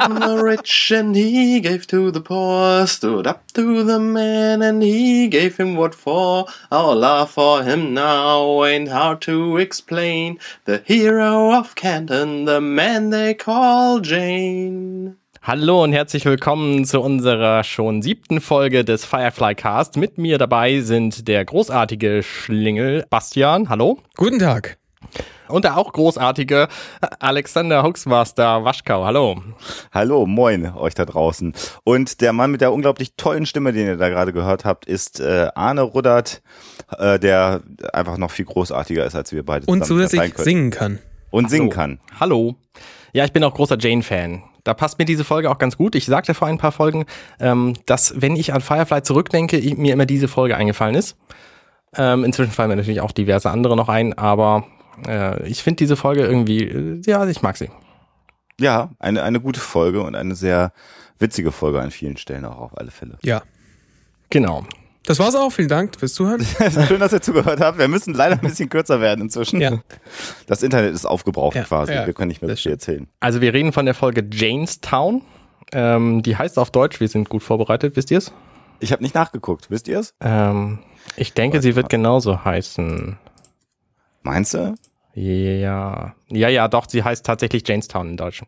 from the rich and he gave to the poor, stood up to the man and he gave him what for. Our love for him now ain't hard to explain. The hero of Canton, the man they call Jane. Hallo und herzlich willkommen zu unserer schon siebten Folge des Firefly Cast. Mit mir dabei sind der großartige Schlingel Bastian. Hallo. Guten Tag. Und der auch großartige Alexander Huxmaster Waschkau. Hallo. Hallo, moin euch da draußen. Und der Mann mit der unglaublich tollen Stimme, den ihr da gerade gehört habt, ist äh, Arne Ruddert, äh, der einfach noch viel großartiger ist als wir beide. Und zusätzlich singen kann. Und singen Hallo. kann. Hallo. Ja, ich bin auch großer Jane-Fan. Da passt mir diese Folge auch ganz gut. Ich sagte vor ein paar Folgen, ähm, dass wenn ich an Firefly zurückdenke, mir immer diese Folge eingefallen ist. Ähm, inzwischen fallen mir natürlich auch diverse andere noch ein, aber äh, ich finde diese Folge irgendwie, äh, ja, ich mag sie. Ja, eine, eine gute Folge und eine sehr witzige Folge an vielen Stellen auch auf alle Fälle. Ja. Genau. Das war's auch. Vielen Dank fürs Zuhören. Schön, dass ihr zugehört habt. Wir müssen leider ein bisschen kürzer werden inzwischen. Ja. Das Internet ist aufgebraucht Ja, quasi. ja, wir können nicht mehr so das viel erzählen. Also wir reden von der Folge Janestown. Ähm, die heißt auf Deutsch, wir sind gut vorbereitet, wisst ihr's? Ich habe nicht nachgeguckt. Wisst ihr es? Ähm, ich denke, sie wird genauso heißen. Meinst du? Ja. Ja, ja, doch, sie heißt tatsächlich Janestown in Deutsch.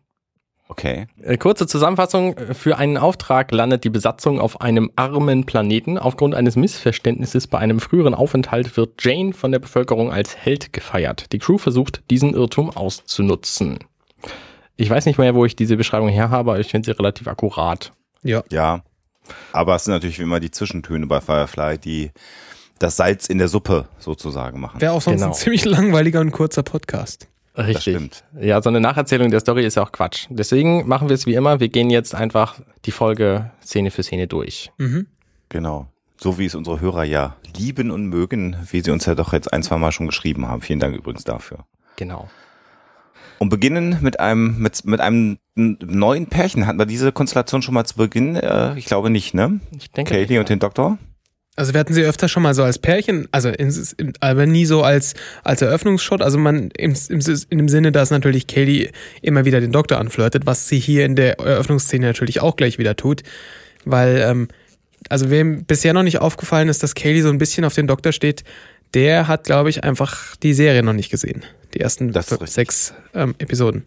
Okay. Äh, Kurze Zusammenfassung. Für einen Auftrag landet die Besatzung auf einem armen Planeten. Aufgrund eines Missverständnisses bei einem früheren Aufenthalt wird Jane von der Bevölkerung als Held gefeiert. Die Crew versucht, diesen Irrtum auszunutzen. Ich weiß nicht mehr, wo ich diese Beschreibung her habe, aber ich finde sie relativ akkurat. Ja. Ja. Aber es sind natürlich wie immer die Zwischentöne bei Firefly, die das Salz in der Suppe sozusagen machen. Wäre auch sonst Genau. ein ziemlich langweiliger und kurzer Podcast. Richtig. stimmt. Ja, so eine Nacherzählung der Story ist ja auch Quatsch. Deswegen machen wir es wie immer. Wir gehen jetzt einfach die Folge Szene für Szene durch. Mhm. Genau. So wie es unsere Hörer ja lieben und mögen, wie sie uns ja doch jetzt ein, zwei Mal schon geschrieben haben. Vielen Dank übrigens dafür. Genau. Und beginnen mit einem, mit, mit einem neuen Pärchen. Hatten wir diese Konstellation schon mal zu Beginn? Äh, ich glaube nicht, ne? Ich denke, Katie und den Doktor? Also wir hatten sie öfter schon mal so als Pärchen, also in, aber nie so als, als Eröffnungsshot. Also man im, im, in dem Sinne, dass natürlich Kaylee immer wieder den Doktor anflirtet, was sie hier in der Eröffnungsszene natürlich auch gleich wieder tut. Weil, ähm, also wem bisher noch nicht aufgefallen ist, dass Kaylee so ein bisschen auf den Doktor steht, der hat, glaube ich, einfach die Serie noch nicht gesehen. Die ersten sechs ähm, Episoden.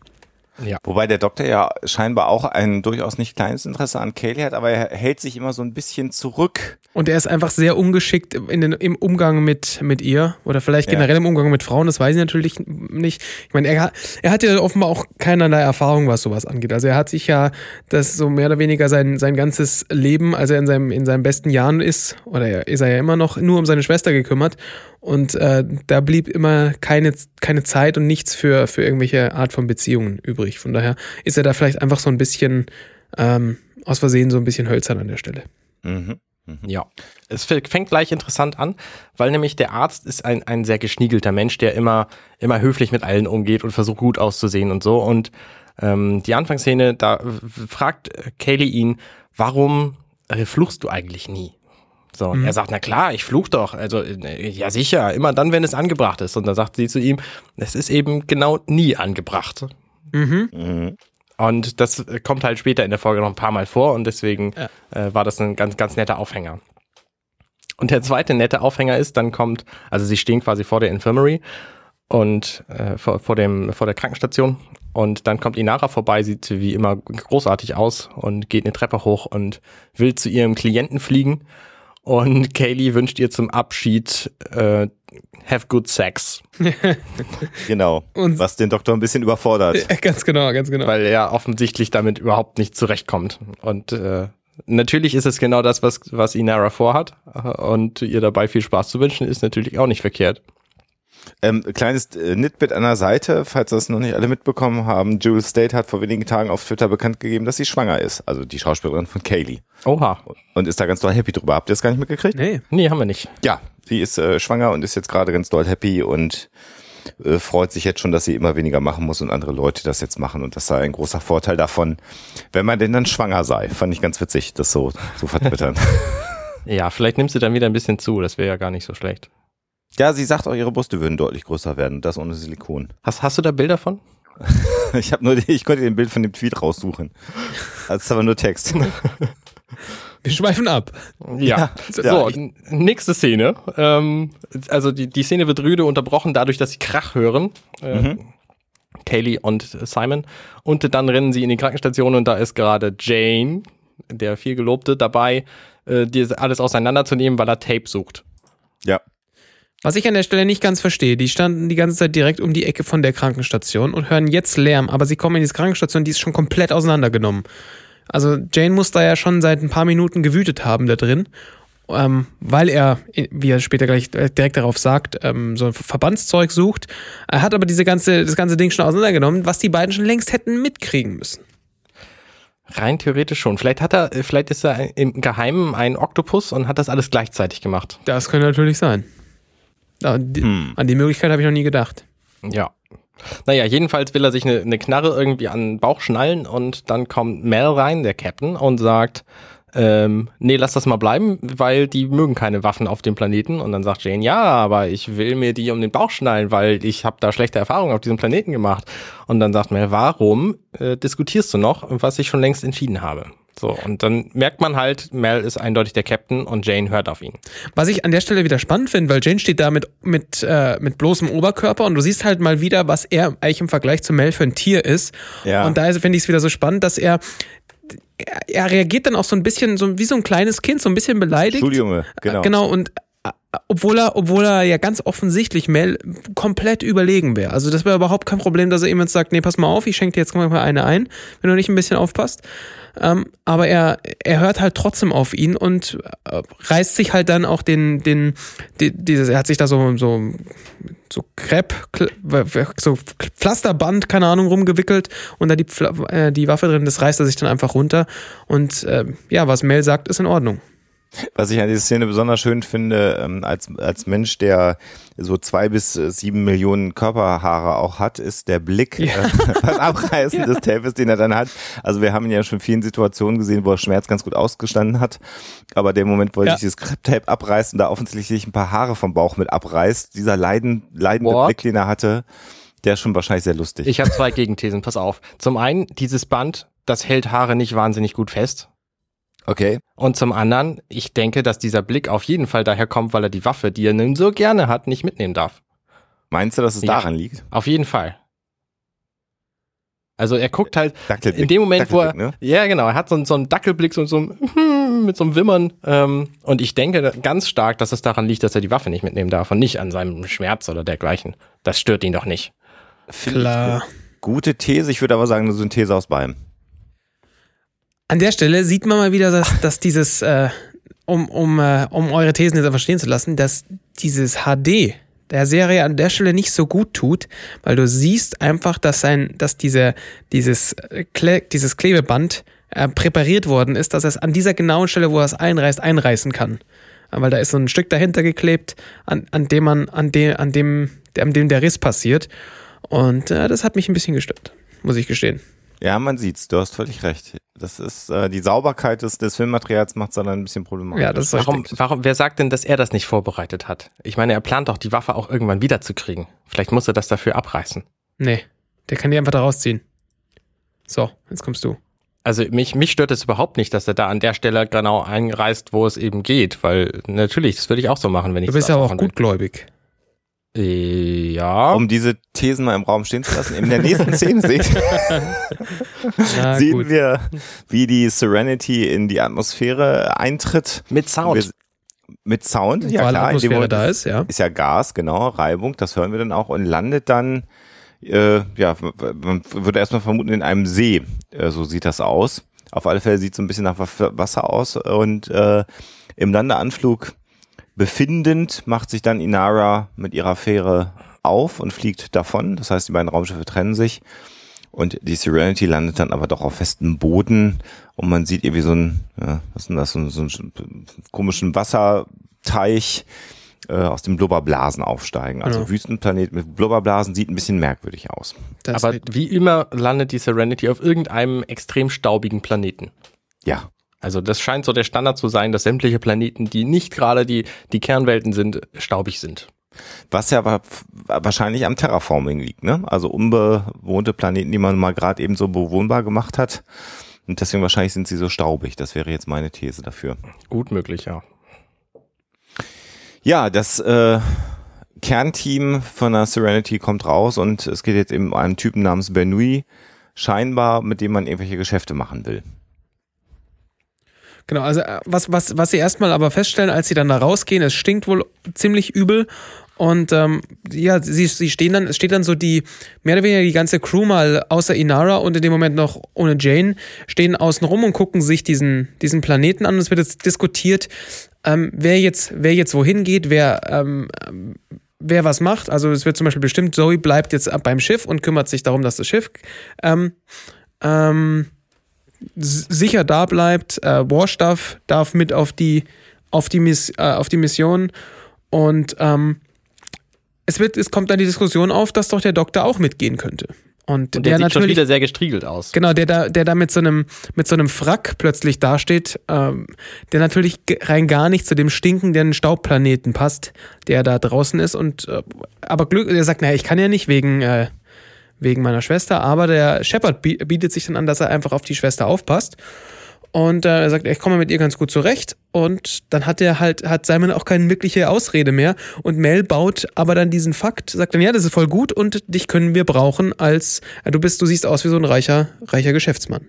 Wobei der Doktor ja scheinbar auch ein durchaus nicht kleines Interesse an Kaylee hat, aber er hält sich immer so ein bisschen zurück. Und er ist einfach sehr ungeschickt in den, im Umgang mit, mit ihr oder vielleicht Ja. generell im Umgang mit Frauen, das weiß ich natürlich nicht. Ich meine, er, hat- er hat ja offenbar auch keinerlei Erfahrung, was sowas angeht. Also er hat sich ja das so mehr oder weniger sein, sein ganzes Leben, als er in seinem, in seinen besten Jahren ist, oder er- ist er ja immer noch, nur um seine Schwester gekümmert. Und äh, da blieb immer keine, keine Zeit und nichts für, für irgendwelche Art von Beziehungen übrig. Von daher ist er da vielleicht einfach so ein bisschen ähm, aus Versehen so ein bisschen hölzern an der Stelle. Mhm. Ja, es fängt gleich interessant an, weil nämlich der Arzt ist ein, ein sehr geschniegelter Mensch, der immer, immer höflich mit allen umgeht und versucht gut auszusehen und so. Und ähm, die Anfangsszene, da fragt Kaylee ihn, warum äh, fluchst du eigentlich nie? So, und er sagt, na klar, ich fluch doch. Also, ja sicher, immer dann, wenn es angebracht ist. Und dann sagt sie zu ihm, es ist eben genau nie angebracht. Mhm. Mhm. Und das kommt halt später in der Folge noch ein paar Mal vor und deswegen Ja. äh, war das ein ganz, ganz netter Aufhänger. Und der zweite nette Aufhänger ist, dann kommt, also sie stehen quasi vor der Infirmary und äh, vor, vor, dem, vor der Krankenstation und dann kommt Inara vorbei, sieht wie immer großartig aus und geht eine Treppe hoch und will zu ihrem Klienten fliegen. Und Kaylee wünscht ihr zum Abschied äh, have good sex. Genau. Und- Was den Doktor ein bisschen überfordert. Ganz genau, ganz genau. weil er offensichtlich damit überhaupt nicht zurechtkommt. Und äh, natürlich ist es genau das, was, was Inara vorhat. Und ihr dabei viel Spaß zu wünschen, ist natürlich auch nicht verkehrt. Ähm, kleines äh, Nitbit an der Seite, falls das noch nicht alle mitbekommen haben. Jules State hat vor wenigen Tagen auf Twitter bekannt gegeben, dass sie schwanger ist. Also die Schauspielerin von Kaylee. Oha. Und ist da ganz doll happy drüber. Habt ihr das gar nicht mitgekriegt? Nee. Nee, haben wir nicht. Ja, sie ist äh, schwanger und ist jetzt gerade ganz doll happy und äh, freut sich jetzt schon, dass sie immer weniger machen muss und andere Leute das jetzt machen. Und das sei ein großer Vorteil davon, wenn man denn dann schwanger sei. Fand ich ganz witzig, das so zu vertwittern. Ja, vielleicht nimmst du dann wieder ein bisschen zu. Das wäre ja gar nicht so schlecht. Ja, sie sagt auch, ihre Brüste würden deutlich größer werden. Das ohne Silikon. Hast, hast du da Bilder von? Ich habe nur, die- ich konnte den Bild von dem Tweet raussuchen. Das ist aber nur Text. Wir schweifen ab. Ja. Ja, so, nächste Szene. Ähm, also die, die Szene wird rüde unterbrochen dadurch, dass sie Krach hören. Äh, Kaylee und Simon. Und dann rennen sie in die Krankenstation und da ist gerade Jane, der viel Gelobte, dabei, äh, dir alles auseinanderzunehmen, weil er Tape sucht. Ja. Was ich an der Stelle nicht ganz verstehe, die standen die ganze Zeit direkt um die Ecke von der Krankenstation und hören jetzt Lärm, aber sie kommen in diese Krankenstation, die ist schon komplett auseinandergenommen. Also Jane muss da ja schon seit ein paar Minuten gewütet haben da drin, ähm, weil er, wie er später gleich direkt darauf sagt, ähm, so ein Verbandszeug sucht. Er hat aber diese ganze, das ganze Ding schon auseinandergenommen, was die beiden schon längst hätten mitkriegen müssen. Rein theoretisch schon. Vielleicht hat er, vielleicht ist er im Geheimen ein Oktopus und hat das alles gleichzeitig gemacht. Das könnte natürlich sein. Ja, die, Hm. An die Möglichkeit habe ich noch nie gedacht. Ja. Naja, jedenfalls will er sich eine, eine Knarre irgendwie an den Bauch schnallen und dann kommt Mel rein, der Captain, und sagt, ähm, nee, lass das mal bleiben, weil die mögen keine Waffen auf dem Planeten. Und dann sagt Jane, ja, aber ich will mir die um den Bauch schnallen, weil ich habe da schlechte Erfahrungen auf diesem Planeten gemacht. Und dann sagt Mel, warum äh, diskutierst du noch, was ich schon längst entschieden habe? So, und dann merkt man halt, Mel ist eindeutig der Captain und Jane hört auf ihn. Was ich an der Stelle wieder spannend finde, weil Jane steht da mit, mit, äh, mit bloßem Oberkörper und du siehst halt mal wieder, was er eigentlich im Vergleich zu Mel für ein Tier ist. Ja. Und da finde ich es wieder so spannend, dass er, er, er reagiert dann auch so ein bisschen, so wie so ein kleines Kind, so ein bisschen beleidigt. Schuljunge, genau. Genau, und obwohl er, obwohl er ja ganz offensichtlich Mel komplett überlegen wäre. Also das wäre überhaupt kein Problem, dass er jetzt sagt, nee, pass mal auf, ich schenke dir jetzt mal eine ein, wenn du nicht ein bisschen aufpasst. Ähm, aber er, er hört halt trotzdem auf ihn und äh, reißt sich halt dann auch den, den, die, dieses, er hat sich da so, so, so Crepe, so Pflasterband, keine Ahnung, rumgewickelt und da die, äh, die Waffe drin, das reißt er sich dann einfach runter. Und äh, ja, was Mel sagt, ist in Ordnung. Was ich an dieser Szene besonders schön finde, ähm, als, als Mensch, der so zwei bis äh, sieben Millionen Körperhaare auch hat, ist der Blick Ja. äh, beim Abreißen des Tapes, den er dann hat. Also wir haben ihn ja schon in vielen Situationen gesehen, wo er Schmerz ganz gut ausgestanden hat. Aber der Moment, wo er Ja. sich dieses Krepptape abreißt und da offensichtlich ein paar Haare vom Bauch mit abreißt, dieser leiden, leidende What? Blick, den er hatte, der ist schon wahrscheinlich sehr lustig. Ich habe zwei Gegenthesen, pass auf. Zum einen, dieses Band, das hält Haare nicht wahnsinnig gut fest. Okay. Und zum anderen, ich denke, dass dieser Blick auf jeden Fall daher kommt, weil er die Waffe, die er nun so gerne hat, nicht mitnehmen darf. Meinst du, dass es Ja. daran liegt? Auf jeden Fall. Also er guckt halt Dackelblick. in dem Moment, wo er, ne? ja genau, er hat so, einen- so einen Dackelblick, so, so ein, mit so einem Wimmern. Ähm, und ich denke ganz stark, dass es daran liegt, dass er die Waffe nicht mitnehmen darf und nicht an seinem Schmerz oder dergleichen. Das stört ihn doch nicht. Klar. Gute These, ich würde aber sagen, eine Synthese aus beidem. An der Stelle sieht man mal wieder, dass, dass dieses, äh, um, um, äh, um eure Thesen jetzt verstehen zu lassen, dass dieses HD der Serie an der Stelle nicht so gut tut, weil du siehst einfach, dass sein, dass diese, dieses, äh, Kle dieses Klebeband äh, präpariert worden ist, dass es an dieser genauen Stelle, wo er es einreißt, einreißen kann. Äh, Weil da ist so ein Stück dahinter geklebt, an, an dem man, an dem, an dem, an dem der Riss passiert. Und äh, das hat mich ein bisschen gestört, muss ich gestehen. Ja, man sieht's, du hast völlig recht. Das ist äh, die Sauberkeit des, des Filmmaterials macht es dann ein bisschen problematisch. Ja, das ist Warum, richtig. warum, wer sagt denn, dass er das nicht vorbereitet hat? Ich meine, er plant doch, die Waffe auch irgendwann wiederzukriegen. Vielleicht muss er das dafür abreißen. Nee, der kann die einfach da rausziehen. So, jetzt kommst du. Also mich, mich stört es überhaupt nicht, dass er da an der Stelle genau einreißt, wo es eben geht, weil natürlich, das würde ich auch so machen, wenn ich Du bist ja auch will. gutgläubig. Äh, Ja. Um diese Thesen mal im Raum stehen zu lassen. In der nächsten Szene sehen, Na, sehen gut. wir, wie die Serenity in die Atmosphäre eintritt. Mit Sound. Wir, mit Sound, ja Weil klar. Atmosphäre Moment da ist, ja. ist ja Gas, genau, Reibung, das hören wir dann auch und landet dann, äh, ja, man würde erstmal vermuten, in einem See. Äh, so sieht das aus. Auf alle Fälle sieht es so ein bisschen nach Wa- Wasser aus und äh, im Landeanflug befindend macht sich dann Inara mit ihrer Fähre auf und fliegt davon. Das heißt, die beiden Raumschiffe trennen sich und die Serenity landet dann aber doch auf festem Boden und man sieht irgendwie so ein, ja, was ist denn das, so, einen- so einen komischen Wasserteich äh, aus dem Blubberblasen aufsteigen. Also Genau. Wüstenplanet mit Blubberblasen sieht ein bisschen merkwürdig aus. Das Aber wie immer landet die Serenity auf irgendeinem extrem staubigen Planeten. Ja. Also das scheint so der Standard zu sein, dass sämtliche Planeten, die nicht gerade die, die Kernwelten sind, staubig sind. Was ja wa- wahrscheinlich am Terraforming liegt, ne? Also unbewohnte Planeten, die man mal gerade eben so bewohnbar gemacht hat. Und deswegen wahrscheinlich sind sie so staubig. Das wäre jetzt meine These dafür. Gut möglich, ja. Ja, das äh, Kernteam von der Serenity kommt raus und es geht jetzt eben um einen Typen namens Bernui, scheinbar, mit dem man irgendwelche Geschäfte machen will. Genau, also äh, was, was, was sie erstmal aber feststellen, als sie dann da rausgehen, es stinkt wohl ziemlich übel. Und ähm, ja, sie, sie stehen dann, es steht dann so die, mehr oder weniger die ganze Crew mal außer Inara und in dem Moment noch ohne Jane, stehen außen rum und gucken sich diesen, diesen Planeten an. Und es wird jetzt diskutiert, ähm, wer jetzt, wer jetzt wohin geht, wer, ähm, wer was macht. Also es wird zum Beispiel bestimmt, Zoe bleibt jetzt beim Schiff und kümmert sich darum, dass das Schiff ähm, ähm, sicher da bleibt. Äh, Wash darf, mit auf die, auf die, Miss, äh, auf die Mission und ähm, es, wird, es kommt dann die Diskussion auf, dass doch der Doktor auch mitgehen könnte. Und, Und der, der, sieht schon natürlich, wieder sehr gestriegelt aus. genau, der da, der da mit so einem, mit so einem Frack plötzlich dasteht, ähm, der natürlich rein gar nicht zu dem stinkenden Staubplaneten passt, der da draußen ist. Und äh, aber Glück, er sagt, naja, ich kann ja nicht wegen, äh, wegen meiner Schwester, aber der Shepard bi- bietet sich dann an, dass er einfach auf die Schwester aufpasst. Und äh, er sagt, ich komme mit ihr ganz gut zurecht. Und dann hat er halt, hat Simon auch keine wirkliche Ausrede mehr. Und Mel baut aber dann diesen Fakt, sagt dann, ja, das ist voll gut und dich können wir brauchen als, äh, du bist, du siehst aus wie so ein reicher, reicher Geschäftsmann.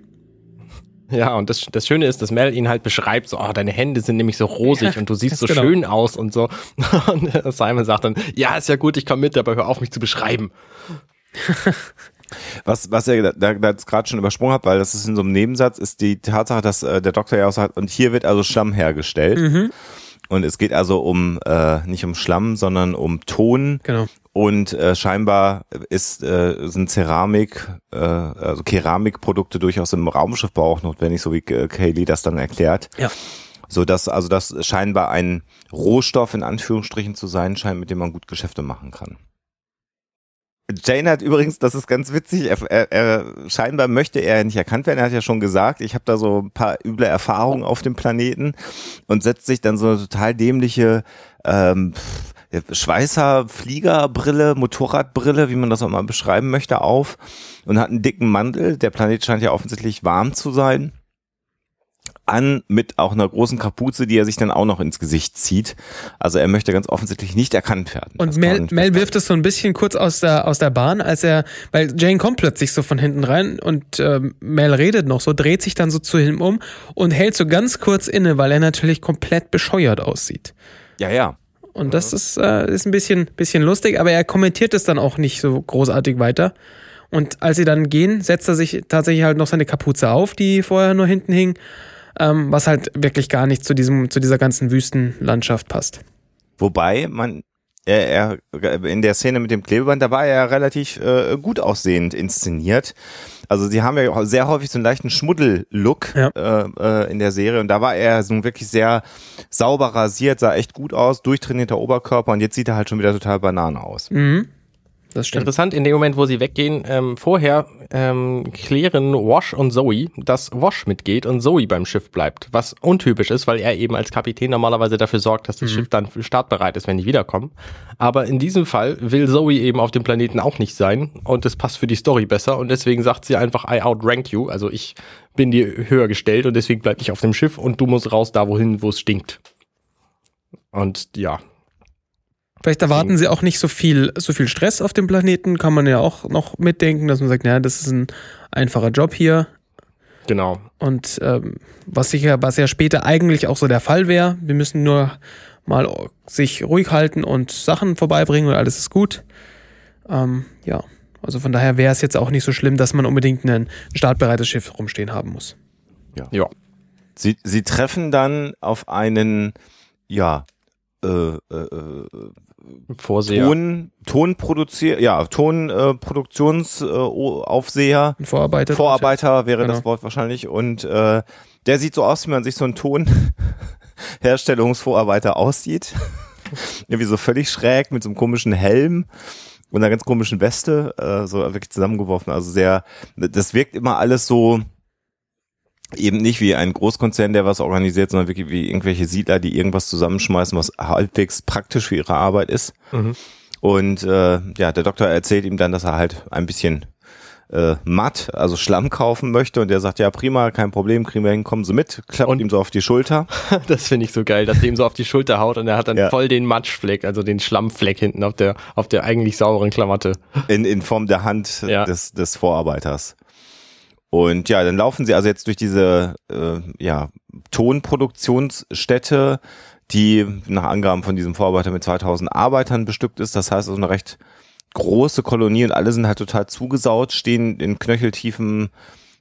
Ja, und das, das Schöne ist, dass Mel ihn halt beschreibt, so, oh, deine Hände sind nämlich so rosig Ja, und du siehst so genau. schön aus und so. Und Simon sagt dann, ja, ist ja gut, ich komme mit, aber hör auf, mich zu beschreiben. Was, was ihr da, da jetzt gerade schon übersprungen habt, weil das ist in so einem Nebensatz, ist die Tatsache, dass äh, der Doktor ja auch sagt, und hier wird also Schlamm hergestellt. Mhm. Und es geht also um, äh, nicht um Schlamm, sondern um Ton. Genau. Und äh, scheinbar ist, äh, sind Ceramik, äh, also Keramikprodukte durchaus im Raumschiffbau auch notwendig, so wie äh, Kaylee das dann erklärt. Ja. So dass also das scheinbar ein Rohstoff in Anführungsstrichen zu sein scheint, mit dem man gut Geschäfte machen kann. Jane hat übrigens, das ist ganz witzig, er, er, er, scheinbar möchte er nicht erkannt werden. Er hat ja schon gesagt, ich habe da so ein paar üble Erfahrungen auf dem Planeten und setzt sich dann so eine total dämliche ähm, Schweißer, Fliegerbrille, Motorradbrille, wie man das auch mal beschreiben möchte, auf und hat einen dicken Mantel. Der Planet scheint ja offensichtlich warm zu sein an mit auch einer großen Kapuze, die er sich dann auch noch ins Gesicht zieht. Also er möchte ganz offensichtlich nicht erkannt werden. Und Das Mel, Mel wirft es so ein bisschen kurz aus der, aus der Bahn, als er, weil Jane kommt plötzlich so von hinten rein und ähm, Mel redet noch so, dreht sich dann so zu ihm um und hält so ganz kurz inne, weil er natürlich komplett bescheuert aussieht. Ja, ja. Und das ist, äh, ist ein bisschen, bisschen lustig, aber er kommentiert es dann auch nicht so großartig weiter. Und als sie dann gehen, setzt er sich tatsächlich halt noch seine Kapuze auf, die vorher nur hinten hing, ähm, was halt wirklich gar nicht zu, diesem, zu dieser ganzen Wüstenlandschaft passt. Wobei man er, er in der Szene mit dem Klebeband, da war er ja relativ äh, gut aussehend inszeniert. Also sie haben ja sehr häufig so einen leichten Schmuddel-Look Ja. äh, äh, in der Serie und da war er so wirklich sehr sauber rasiert, sah echt gut aus, durchtrainierter Oberkörper und jetzt sieht er halt schon wieder total Banane aus. Mhm. Das stimmt. Interessant, in dem Moment, wo sie weggehen, ähm, vorher ähm, klären Wash und Zoe, dass Wash mitgeht und Zoe beim Schiff bleibt. Was untypisch ist, weil er eben als Kapitän normalerweise dafür sorgt, dass das Schiff dann startbereit ist, wenn die wiederkommen. Aber in diesem Fall will Zoe eben auf dem Planeten auch nicht sein und das passt für die Story besser und deswegen sagt sie einfach, I outrank you. Also ich bin dir höher gestellt und deswegen bleib ich auf dem Schiff und du musst raus da wohin, wo es stinkt. Und ja, Vielleicht erwarten sie auch nicht so viel, so viel Stress auf dem Planeten, kann man ja auch noch mitdenken, dass man sagt, naja, das ist ein einfacher Job hier. genau. Und ähm, was sicher, was ja später eigentlich auch so der Fall wäre, wir müssen nur mal sich ruhig halten und Sachen vorbeibringen und alles ist gut. Ähm, ja, also von daher wäre es jetzt auch nicht so schlimm, dass man unbedingt ein startbereites Schiff rumstehen haben muss. Ja. Sie, sie treffen dann auf einen, ja, äh, äh, äh, Vorseher. Ton, Tonproduzier, ja, Tonproduktionsaufseher, Ein Vorarbeiter. Vorarbeiter wäre Genau. das Wort wahrscheinlich. Und äh, der sieht so aus, wie man sich so einen Tonherstellungsvorarbeiter aussieht. Irgendwie so völlig schräg mit so einem komischen Helm und einer ganz komischen Weste, äh, so wirklich zusammengeworfen. Also sehr, das wirkt immer alles so eben nicht wie ein Großkonzern, der was organisiert, sondern wirklich wie irgendwelche Siedler, die irgendwas zusammenschmeißen, was halbwegs praktisch für ihre Arbeit ist. Mhm. Und äh, ja, der Doktor erzählt ihm dann, dass er halt ein bisschen äh, matt, also Schlamm kaufen möchte und der sagt, ja prima, kein Problem, kriegen wir hin, kommen Sie mit, klappt Und- ihm so auf die Schulter. Das finde ich so geil, dass der ihm so auf die Schulter haut und er hat dann Ja. voll den Matschfleck, also den Schlammfleck hinten auf der, auf der eigentlich sauberen Klamotte. in, in Form der Hand Ja. des, des Vorarbeiters. Und ja, dann laufen sie also jetzt durch diese äh, ja, Tonproduktionsstätte, die nach Angaben von diesem Vorarbeiter mit 2000 Arbeitern bestückt ist. Das heißt also eine recht große Kolonie und alle sind halt total zugesaut, stehen in knöcheltiefem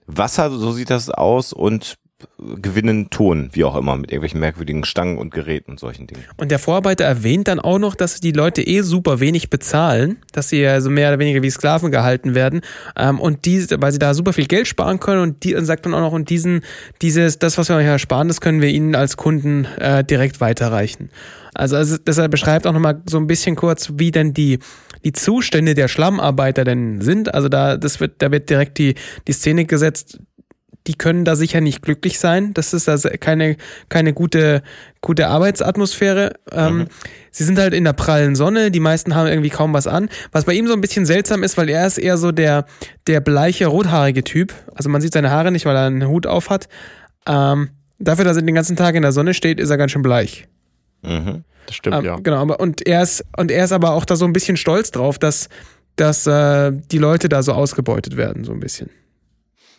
Wasser, so sieht das aus und gewinnen Ton, wie auch immer, mit irgendwelchen merkwürdigen Stangen und Geräten und solchen Dingen. Und der Vorarbeiter erwähnt dann auch noch, dass die Leute eh super wenig bezahlen, dass sie ja so mehr oder weniger wie Sklaven gehalten werden ähm, und die, weil sie da super viel Geld sparen können und die und sagt dann auch noch und diesen, dieses, das, was wir euch ersparen, das können wir ihnen als Kunden äh, direkt weiterreichen. Also, also deshalb beschreibt auch nochmal so ein bisschen kurz, wie denn die die Zustände der Schlammarbeiter denn sind. Also da, das wird, da wird direkt die, die Szene gesetzt, die können da sicher nicht glücklich sein. Das ist also keine, keine gute, gute Arbeitsatmosphäre. Ähm, Sie sind halt in der prallen Sonne, die meisten haben irgendwie kaum was an. Was bei ihm so ein bisschen seltsam ist, weil er ist eher so der, der bleiche, rothaarige Typ. Also man sieht seine Haare nicht, weil er einen Hut auf hat. Ähm, dafür, dass er den ganzen Tag in der Sonne steht, ist er ganz schön bleich. Mhm. Das stimmt, Ähm, ja. Genau, aber und er ist und er ist aber auch da so ein bisschen stolz drauf, dass dass äh, die Leute da so ausgebeutet werden, so ein bisschen.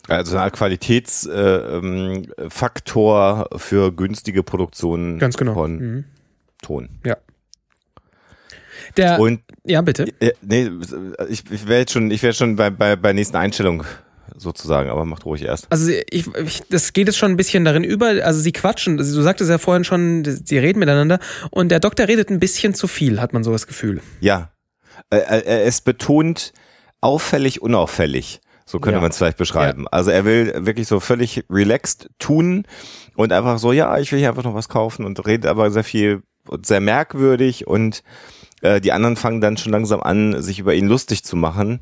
Also eine Qualitätsfaktor äh, ähm, für günstige Produktionen Ganz genau. von Mhm. Ton. Der, Und ja, bitte. äh, nee, ich, ich wäre jetzt schon, ich wäre schon bei, bei, bei nächsten Einstellung sozusagen, aber macht ruhig erst. Also ich, ich, das geht jetzt schon ein bisschen darin über. Also sie quatschen. Also du sagtest ja vorhin schon, sie reden miteinander und der Doktor redet ein bisschen zu viel, hat man so das Gefühl. Ja. Äh, äh, er ist betont auffällig, unauffällig. So könnte Ja. man es vielleicht beschreiben. Also er will wirklich so völlig relaxed tun und einfach so, ja, ich will hier einfach noch was kaufen und redet aber sehr viel und sehr merkwürdig und äh, die anderen fangen dann schon langsam an, sich über ihn lustig zu machen.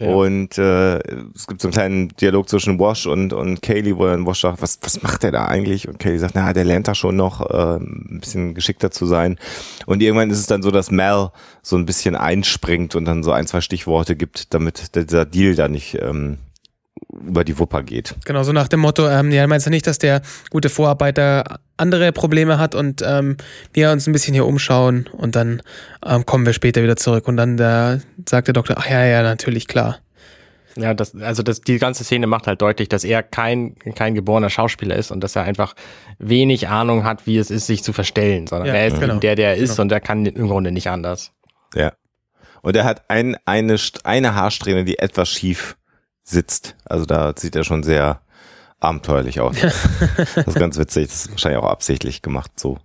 Ja. Und äh, es gibt so einen kleinen Dialog zwischen Wash und, und Kaylee, wo dann Wash sagt, was, was macht der da eigentlich? Und Kaylee sagt, na, der lernt da schon noch äh, ein bisschen geschickter zu sein. Und irgendwann ist es dann so, dass Mel so ein bisschen einspringt und dann so ein, zwei Stichworte gibt, damit dieser Deal da nicht ähm, über die Wupper geht. Genau, so nach dem Motto, ähm, ja, meinst du nicht, dass der gute Vorarbeiter andere Probleme hat und ähm, wir uns ein bisschen hier umschauen und dann ähm, kommen wir später wieder zurück. Und dann der, sagt der Doktor, ach ja, ja, natürlich, klar. Ja, das, also das, die ganze Szene macht halt deutlich, dass er kein, kein geborener Schauspieler ist und dass er einfach wenig Ahnung hat, wie es ist, sich zu verstellen, sondern Ja, er ist genau. der, der er ist Genau. und er kann im Grunde nicht anders. Ja. Und er hat ein, eine, eine Haarsträhne, die etwas schief sitzt. Also da sieht er schon sehr abenteuerlich aus. das ist ganz witzig. Das ist wahrscheinlich auch absichtlich gemacht so.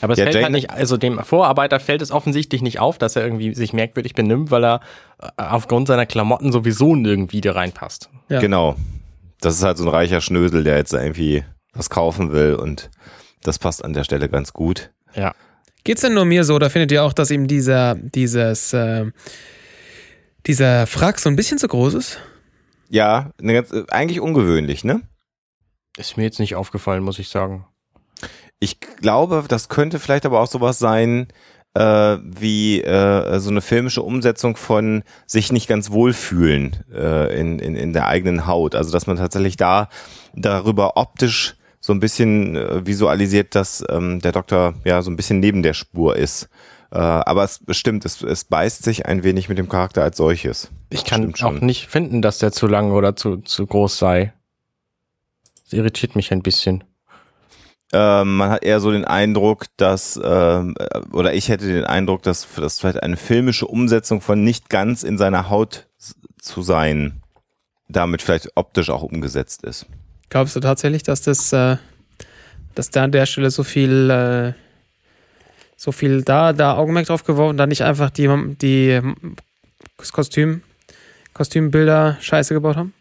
Aber es Ja, fällt Jane- halt nicht, also dem Vorarbeiter fällt es offensichtlich nicht auf, dass er irgendwie sich merkwürdig benimmt, weil er äh, aufgrund seiner Klamotten sowieso nirgendwie da reinpasst. Ja. Genau. Das ist halt so ein reicher Schnösel, der jetzt irgendwie was kaufen will und das passt an der Stelle ganz gut. Ja. Geht's denn nur mir so, oder findet ihr auch, dass ihm dieser, dieses, äh, dieser Frack so ein bisschen zu groß ist? Ja, eine ganz, äh, eigentlich ungewöhnlich, ne? Ist mir jetzt nicht aufgefallen, muss ich sagen. Ich glaube, das könnte vielleicht aber auch sowas sein, äh, wie äh, so eine filmische Umsetzung von sich nicht ganz wohlfühlen äh, in, in, in der eigenen Haut. Also dass man tatsächlich da darüber optisch so ein bisschen äh, visualisiert, dass ähm, der Doktor ja so ein bisschen neben der Spur ist. Äh, aber es stimmt, es, es beißt sich ein wenig mit dem Charakter als solches. Ich kann auch schon. nicht finden, dass der zu lang oder zu, zu groß sei. Das irritiert mich ein bisschen. Ähm, man hat eher so den Eindruck, dass, ähm, äh, oder ich hätte den Eindruck, dass das vielleicht eine filmische Umsetzung von nicht ganz in seiner Haut zu sein, damit vielleicht optisch auch umgesetzt ist. Glaubst du tatsächlich, dass das, äh, dass da an der Stelle so viel, äh, so viel da, da Augenmerk drauf geworfen, da nicht einfach die, die das Kostüm, Kostümbilder Scheiße gebaut haben?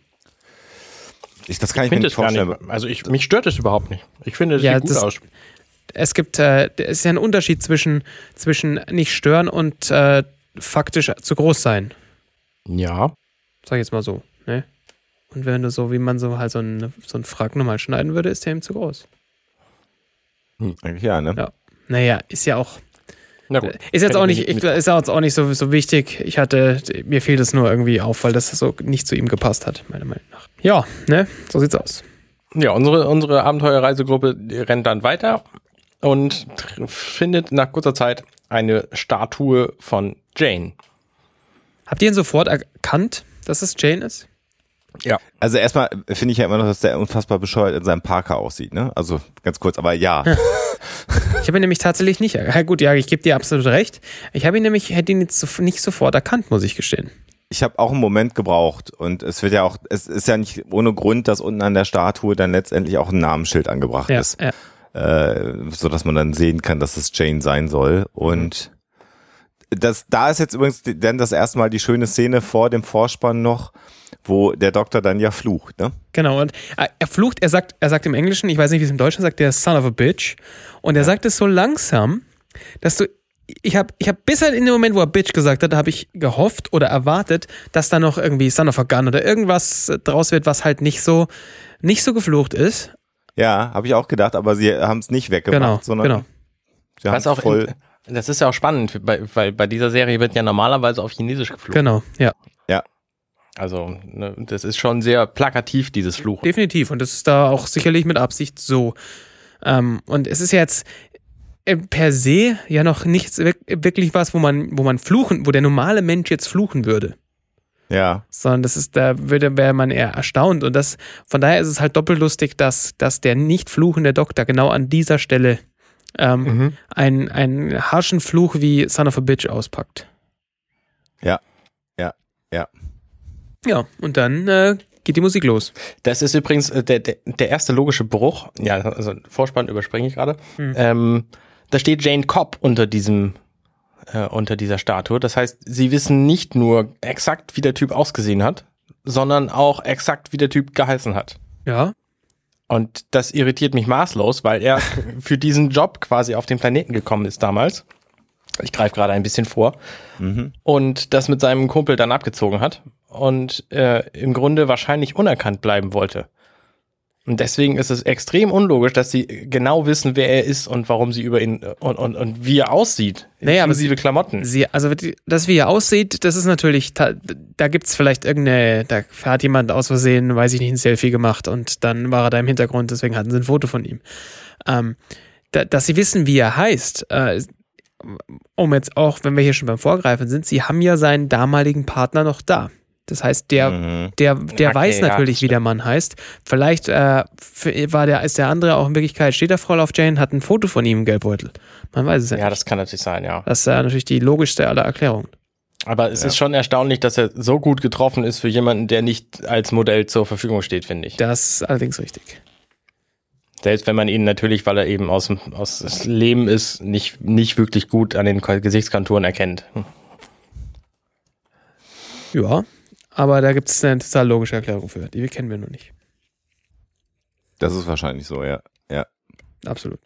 Ich, das kann Ich ich, mir finde nicht vorstellen. nicht. Also ich, mich stört es überhaupt nicht. Ich finde, es Ja, sieht gut das- aus. Es gibt, äh, es ist ja ein Unterschied zwischen, zwischen nicht stören und äh, faktisch zu groß sein. Ja. Sag ich jetzt mal so. Ne? Und wenn du so, wie man so halt so einen so einen Frack nochmal schneiden würde, ist der ihm zu groß. Eigentlich ja, ne? Ja. Naja, ist ja auch. Na gut. Ist jetzt auch ich nicht, ich, ist jetzt auch nicht so, so wichtig. Ich hatte, mir fiel das nur irgendwie auf, weil das so nicht zu ihm gepasst hat, meiner Meinung nach. Ja, ne? So sieht's aus. Ja, unsere, unsere Abenteuerreisegruppe rennt dann weiter und findet nach kurzer Zeit eine Statue von Jane. Habt ihr ihn sofort erkannt, dass es Jane ist? Ja. Also erstmal finde ich ja immer noch, dass der unfassbar bescheuert in seinem Parker aussieht, ne? Also ganz kurz, aber ja. Ich habe ihn nämlich tatsächlich nicht. Ja, gut, ja, ich gebe dir absolut recht. Ich habe ihn nämlich, hätte ihn jetzt nicht sofort erkannt, muss ich gestehen. Ich habe auch einen Moment gebraucht und es wird ja auch, es ist ja nicht ohne Grund, dass unten an der Statue dann letztendlich auch ein Namensschild angebracht Ja, ist, ja. äh, so dass man dann sehen kann, dass es Jane sein soll. Und das, da ist jetzt übrigens dann das erste Mal die schöne Szene vor dem Vorspann noch, wo der Doktor dann ja flucht, ne? Genau, und äh, er flucht, er sagt, er sagt im Englischen, ich weiß nicht, wie es im Deutschen sagt, der Son of a Bitch. Und er sagt es so langsam, dass du, ich habe ich hab bis halt in dem Moment, wo er Bitch gesagt hat, habe ich gehofft oder erwartet, dass da noch irgendwie Son of a Gun oder irgendwas draus wird, was halt nicht so, nicht so geflucht ist. Ja, habe ich auch gedacht, aber sie haben es nicht weggemacht, Genau, sondern genau. sie haben auch voll. in, das ist ja auch spannend, weil, weil bei dieser Serie wird ja normalerweise auf Chinesisch geflogen. Genau, ja. Also, ne, das ist schon sehr plakativ, dieses Fluchen. Definitiv. Und das ist da auch sicherlich mit Absicht so. Ähm, und es ist ja jetzt äh, per se ja noch nichts wirk- wirklich was, wo man, wo man fluchen, wo der normale Mensch jetzt fluchen würde. Ja, Sondern das ist, da würde, wäre man eher erstaunt. Und das, von daher ist es halt doppelt lustig, dass, dass der nicht fluchende Doktor genau an dieser Stelle ähm, Mhm. einen, einen harschen Fluch wie Son of a Bitch auspackt. ja, ja, ja. Ja, und dann äh, geht die Musik los. Das ist übrigens äh, der, der, der erste logische Bruch. Ja, also Vorspann überspringe ich gerade. Ähm, da steht Jane Cobb unter diesem äh, unter dieser Statue. Das heißt, sie wissen nicht nur exakt, wie der Typ ausgesehen hat, sondern auch exakt, wie der Typ geheißen hat. Ja. Und das irritiert mich maßlos, weil er für diesen Job quasi auf den Planeten gekommen ist damals. Ich greife gerade ein bisschen vor. Und das mit seinem Kumpel dann abgezogen hat und äh, im Grunde wahrscheinlich unerkannt bleiben wollte. Und deswegen ist es extrem unlogisch, dass sie genau wissen, wer er ist und warum sie über ihn und, und, und wie er aussieht. Naja, aber inklusive Klamotten. Sie, also das, wie er aussieht, das ist natürlich, da, da gibt es vielleicht irgendeine, da hat jemand aus Versehen, weiß ich nicht, ein Selfie gemacht und dann war er da im Hintergrund, deswegen hatten sie ein Foto von ihm. Ähm, da, dass sie wissen, wie er heißt, äh, um jetzt auch, wenn wir hier schon beim Vorgreifen sind, sie haben ja seinen damaligen Partner noch da. Das heißt, der, Mhm. der, der Okay, weiß ja, natürlich, wie der Mann heißt. Vielleicht äh, für, war der, ist der andere auch in Wirklichkeit, steht da voll auf Jane, hat ein Foto von ihm im Geldbeutel. Man weiß es ja. Ja, nicht. das kann natürlich sein, ja. Das ist ja natürlich die logischste aller Erklärungen. Aber es ist schon erstaunlich, dass er so gut getroffen ist für jemanden, der nicht als Modell zur Verfügung steht, finde ich. Das ist allerdings richtig. Selbst wenn man ihn natürlich, weil er eben aus dem aus Leben ist, nicht, nicht wirklich gut an den Gesichtskonturen erkennt. Hm. Ja, aber da gibt es eine total logische Erklärung für. Die kennen wir noch nicht. Das ist wahrscheinlich so, ja. Ja. Absolut.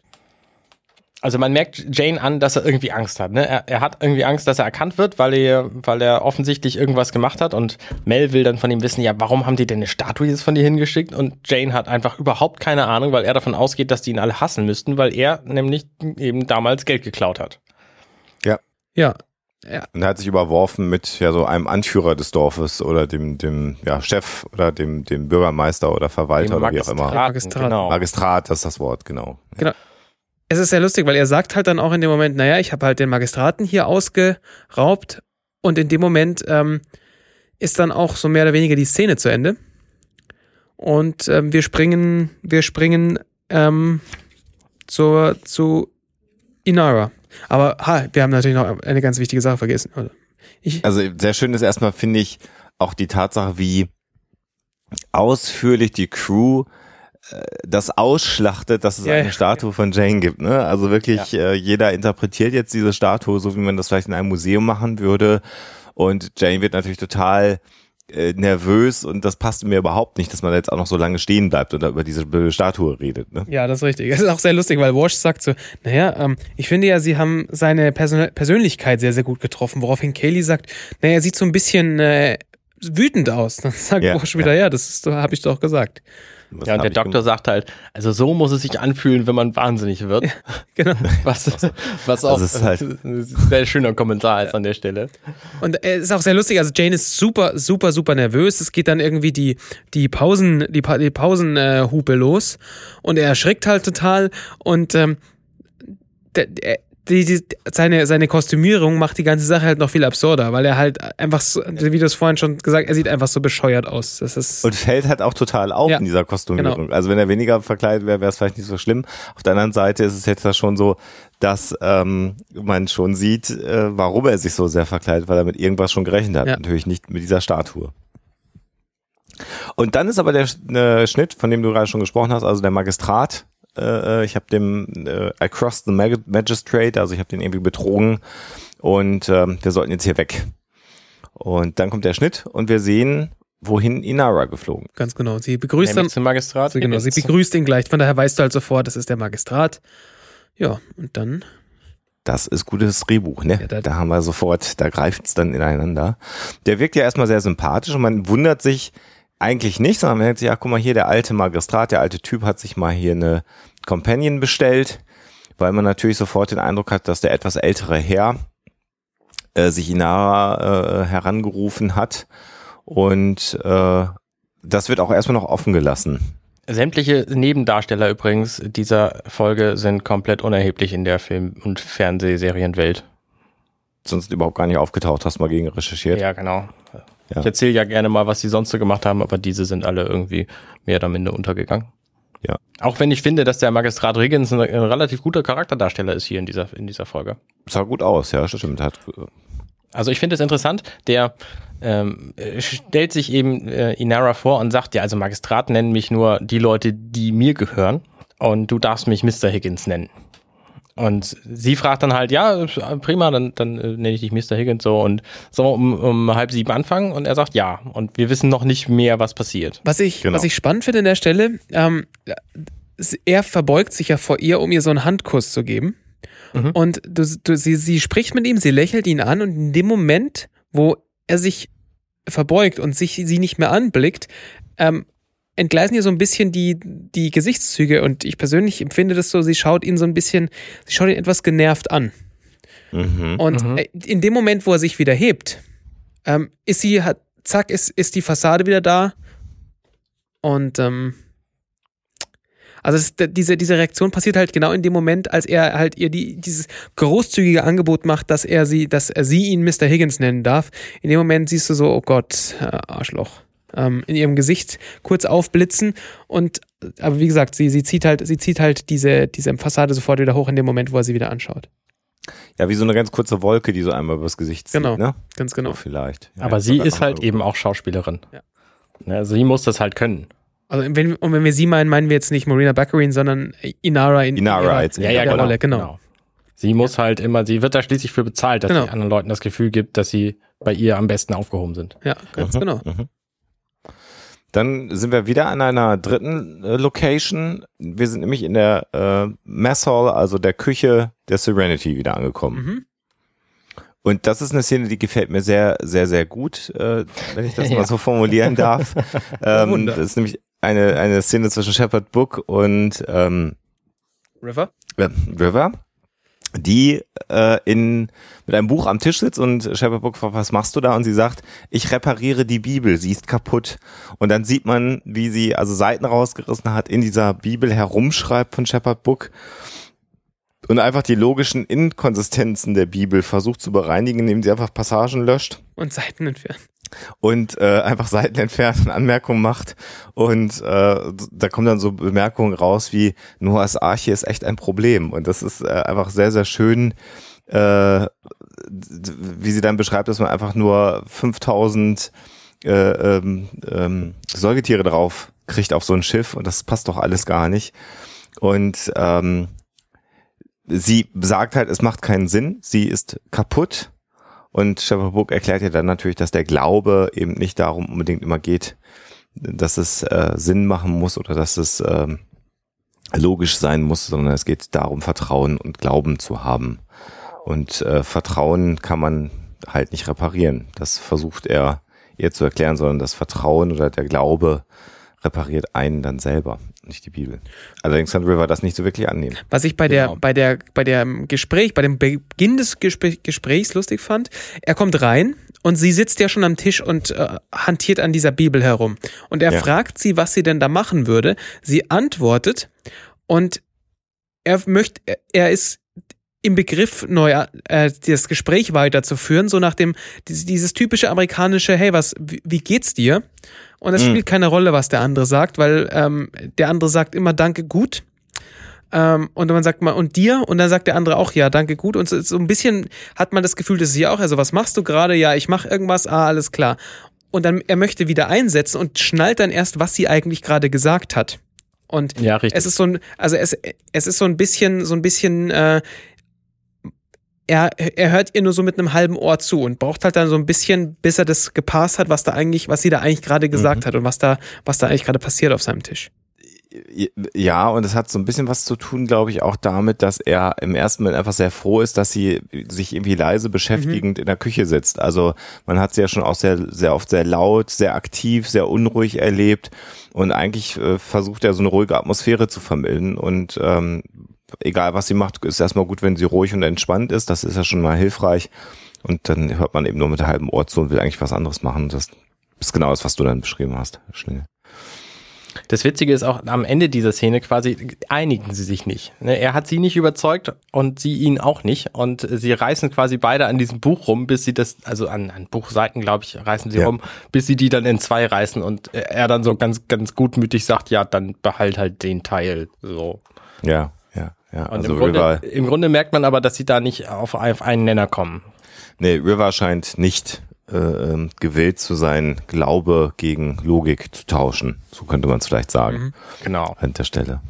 Also man merkt Jane an, dass er irgendwie Angst hat. Ne? Er, er hat irgendwie Angst, dass er erkannt wird, weil er, weil er offensichtlich irgendwas gemacht hat. Und Mel will dann von ihm wissen, ja, warum haben die denn eine Statue jetzt von dir hingeschickt? Und Jane hat einfach überhaupt keine Ahnung, weil er davon ausgeht, dass die ihn alle hassen müssten, weil er nämlich eben damals Geld geklaut hat. Ja, Und er hat sich überworfen mit ja so einem Anführer des Dorfes oder dem, dem ja, Chef oder dem, dem Bürgermeister oder Verwalter Dem oder wie auch immer. Magistrat. Genau. Magistrat, das ist das Wort, genau. es ist sehr lustig, weil er sagt halt dann auch in dem Moment, naja, ich habe halt den Magistraten hier ausgeraubt und in dem Moment ähm, ist dann auch so mehr oder weniger die Szene zu Ende. Und ähm, wir springen, wir springen ähm, zur, zu Inara. Aber ha, wir haben natürlich noch eine ganz wichtige Sache vergessen. Ich, Also sehr schön ist erstmal, finde ich, auch die Tatsache, wie ausführlich die Crew äh, das ausschlachtet, dass es Ja, eine ja. Statue von Jane gibt. Ne? Also wirklich, äh, jeder interpretiert jetzt diese Statue, so wie man das vielleicht in einem Museum machen würde. Und Jane wird natürlich total äh, nervös und das passt mir überhaupt nicht, dass man jetzt auch noch so lange stehen bleibt und da über diese blöde Statue redet. Ne? Ja, das ist richtig. Es ist auch sehr lustig, weil Walsh sagt so, naja, ähm, ich finde ja, sie haben seine Person Persönlichkeit sehr, sehr gut getroffen, woraufhin Kaylee sagt, naja, er sieht so ein bisschen äh, wütend aus. Dann sagt Ja, Bosch wieder, ja, das habe ich doch gesagt. Was Ja, und der Doktor sagt halt, also so muss es sich anfühlen, wenn man wahnsinnig wird. Genau. Was, was auch ist halt- ein sehr schöner Kommentar ist an der Stelle. Und es ist auch sehr lustig. Also Jane ist super, super, super nervös. Es geht dann irgendwie die, die Pausen, die, pa die Pausenhupe los und er erschrickt halt total und ähm, der, der, die, die, seine, seine Kostümierung macht die ganze Sache halt noch viel absurder, weil er halt einfach so, wie du es vorhin schon gesagt, er sieht einfach so bescheuert aus. Das ist Und fällt halt auch total auf Ja, in dieser Kostümierung. genau. Also wenn er weniger verkleidet wäre, wäre es vielleicht nicht so schlimm. Auf der anderen Seite ist es jetzt ja schon so, dass ähm, man schon sieht, äh, warum er sich so sehr verkleidet, weil er mit irgendwas schon gerechnet hat. Ja. Natürlich nicht mit dieser Statue. Und dann ist aber der äh, Schnitt, von dem du gerade schon gesprochen hast, also der Magistrat. Äh, ich habe dem äh, I crossed the Mag Magistrate, also ich habe den irgendwie betrogen und ähm, wir sollten jetzt hier weg. Und dann kommt der Schnitt und wir sehen, wohin Inara geflogen. ganz genau. Sie begrüßt dann, Nämlich zum Magistrat. also genau, sie begrüßt ihn gleich. Von daher weißt du halt sofort, das ist der Magistrat. Ja, und dann Das ist gutes Drehbuch, ne? Ja, da- da haben wir sofort, da greift's dann ineinander. Der wirkt ja erstmal sehr sympathisch und man wundert sich eigentlich nicht, sondern man denkt sich, ja, guck mal hier, der alte Magistrat, der alte Typ hat sich mal hier eine Companion bestellt, weil man natürlich sofort den Eindruck hat, dass der etwas ältere Herr äh, sich Inara äh, herangerufen hat und äh, das wird auch erstmal noch offen gelassen. Sämtliche Nebendarsteller übrigens dieser Folge sind komplett unerheblich in der Film- und Fernsehserienwelt. Sonst überhaupt gar nicht aufgetaucht, hast mal gegen recherchiert. Ja, genau. Ja. Ich erzähle ja gerne mal, was die sonst so gemacht haben, aber diese sind alle irgendwie mehr oder minder untergegangen. Ja. Auch wenn ich finde, dass der Magistrat Riggins ein, ein relativ guter Charakterdarsteller ist hier in dieser, in dieser Folge. Sah gut aus, ja, stimmt. Hat, Also ich finde es interessant, der ähm, äh, stellt sich eben äh, Inara vor und sagt, ja, also Magistrat nennen mich nur die Leute, die mir gehören und du darfst mich Mr. Higgins nennen. Und sie fragt dann halt, ja, prima, dann, dann äh, nenne ich dich Mr. Higgins so und so um, um halb sieben anfangen und er sagt ja. Und wir wissen noch nicht mehr, was passiert. Was ich, Genau. was ich spannend finde an der Stelle, ähm, er verbeugt sich ja vor ihr, um ihr so einen Handkuss zu geben. Mhm. Und du, du, sie, sie spricht mit ihm, sie lächelt ihn an und in dem Moment, wo er sich verbeugt und sich sie nicht mehr anblickt, ähm, entgleisen ihr so ein bisschen die, die Gesichtszüge und ich persönlich empfinde das so, sie schaut ihn so ein bisschen, sie schaut ihn etwas genervt an. mhm. Und Mhm. äh, in dem Moment, wo er sich wieder hebt, ähm, ist sie, hat, zack, ist, ist die Fassade wieder da. Und ähm, also es, diese, diese Reaktion passiert halt genau in dem Moment, als er halt ihr die, dieses großzügige Angebot macht, dass er sie, dass er sie ihn Mr. Higgins nennen darf. In dem Moment siehst du so, oh Gott, äh, Arschloch. Ähm, in ihrem Gesicht kurz aufblitzen und aber wie gesagt, sie, sie zieht halt, sie zieht halt diese, diese Fassade sofort wieder hoch in dem Moment, wo er sie wieder anschaut. Ja, wie so eine ganz kurze Wolke, die so einmal übers Gesicht zieht, Genau. ne? Ganz genau. So vielleicht. Ja, Aber sie ist halt eben auch Schauspielerin. Ja. Ne, Also sie muss das halt können. Also wenn, und wenn wir sie meinen, meinen wir jetzt nicht Marina Baccarin, sondern Inara in Inara ihrer, als in in der ihrer Rolle. Rolle. Genau. Sie muss halt immer, sie wird da schließlich für bezahlt, dass Genau. sie anderen Leuten das Gefühl gibt, dass sie bei ihr am besten aufgehoben sind. Ja, ganz Mhm, genau. mhm. Dann sind wir wieder an einer dritten äh, Location. Wir sind nämlich in der äh, Mess Hall, also der Küche der Serenity wieder angekommen. Mhm. Und das ist eine Szene, die gefällt mir sehr, sehr, sehr gut, äh, wenn ich das Ja. mal so formulieren darf. ähm, das ist nämlich eine, eine Szene zwischen Shepard Book und ähm, River? River, die äh, in, mit einem Buch am Tisch sitzt und Shepard Book fragt, was machst du da? Und sie sagt, ich repariere die Bibel, sie ist kaputt. Und dann sieht man, wie sie also Seiten rausgerissen hat, in dieser Bibel herumschreibt von Shepard Book und einfach die logischen Inkonsistenzen der Bibel versucht zu bereinigen, indem sie einfach Passagen löscht Und Seiten entfernen. Und äh, einfach Seiten entfernt und Anmerkungen macht. Und äh, da kommen dann so Bemerkungen raus wie Noahs Arche ist echt ein Problem. Und das ist äh, einfach sehr, sehr schön, äh, wie sie dann beschreibt, dass man einfach nur 5000 äh, ähm, ähm, Säugetiere drauf kriegt auf so ein Schiff und das passt doch alles gar nicht. Und ähm, sie sagt halt, es macht keinen Sinn, sie ist kaputt. Und Shepard Book erklärt ja dann natürlich, dass der Glaube eben nicht darum unbedingt immer geht, dass es äh, Sinn machen muss oder dass es ähm, logisch sein muss, sondern es geht darum, Vertrauen und Glauben zu haben. Und äh, Vertrauen kann man halt nicht reparieren. Das versucht er ihr zu erklären, sondern das Vertrauen oder der Glaube repariert einen dann selber, nicht die Bibel. Allerdings kann River das nicht so wirklich annehmen. Was ich bei der, Genau. bei der, bei dem Gespräch, bei dem Beginn des Gespr Gesprächs lustig fand, er kommt rein und sie sitzt ja schon am Tisch und äh, hantiert an dieser Bibel herum. Und er Ja. fragt sie, was sie denn da machen würde. Sie antwortet und er möchte, er- ist im Begriff, neu äh, das Gespräch weiterzuführen, so nach dem, dieses, dieses typische amerikanische, hey, was, wie, wie geht's dir? Und es Mhm. spielt keine Rolle, was der andere sagt, weil ähm, der andere sagt immer Danke gut. Ähm, und man sagt mal, und dir? Und dann sagt der andere auch, ja, danke, gut. Und so, so ein bisschen hat man das Gefühl, das ist ja auch, also was machst du gerade? Ja, ich mache irgendwas, ah, alles klar. Und dann, er möchte wieder einsetzen und schnallt dann erst, was sie eigentlich gerade gesagt hat. Und Ja, es ist so ein, also es, es ist so ein bisschen, so ein bisschen, äh, er, er hört ihr nur so mit einem halben Ohr zu und braucht halt dann so ein bisschen, bis er das gepasst hat, was da eigentlich, was sie da eigentlich gerade gesagt hat und was da, was da eigentlich gerade passiert auf seinem Tisch. Ja, und es hat so ein bisschen was zu tun, glaube ich, auch damit, dass er im ersten Moment einfach sehr froh ist, dass sie sich irgendwie leise beschäftigend in der Küche sitzt. Also man hat sie ja schon auch sehr, sehr oft sehr laut, sehr aktiv, sehr unruhig erlebt und eigentlich äh, versucht er so eine ruhige Atmosphäre zu vermitteln und ähm, egal was sie macht, ist erstmal gut, wenn sie ruhig und entspannt ist. Das ist ja schon mal hilfreich. Und dann hört man eben nur mit der halben Ohr zu und will eigentlich was anderes machen. Das ist genau das, was du dann beschrieben hast, Schlingel. Das Witzige ist auch, am Ende dieser Szene quasi einigen sie sich nicht. Ne, Er hat sie nicht überzeugt und sie ihn auch nicht. Und sie reißen quasi beide an diesem Buch rum, bis sie das, also an, an Buchseiten, glaube ich, reißen sie Ja. rum, bis sie die dann in zwei reißen und er dann so ganz, ganz gutmütig sagt, ja, dann behalt halt den Teil. So. Ja, ja. Und also im, Grunde, River, im Grunde merkt man aber, dass sie da nicht auf, auf einen Nenner kommen. nee, River scheint nicht äh, ähm, gewillt zu sein, Glaube gegen Logik zu tauschen. So könnte man es vielleicht sagen Genau. an der Stelle.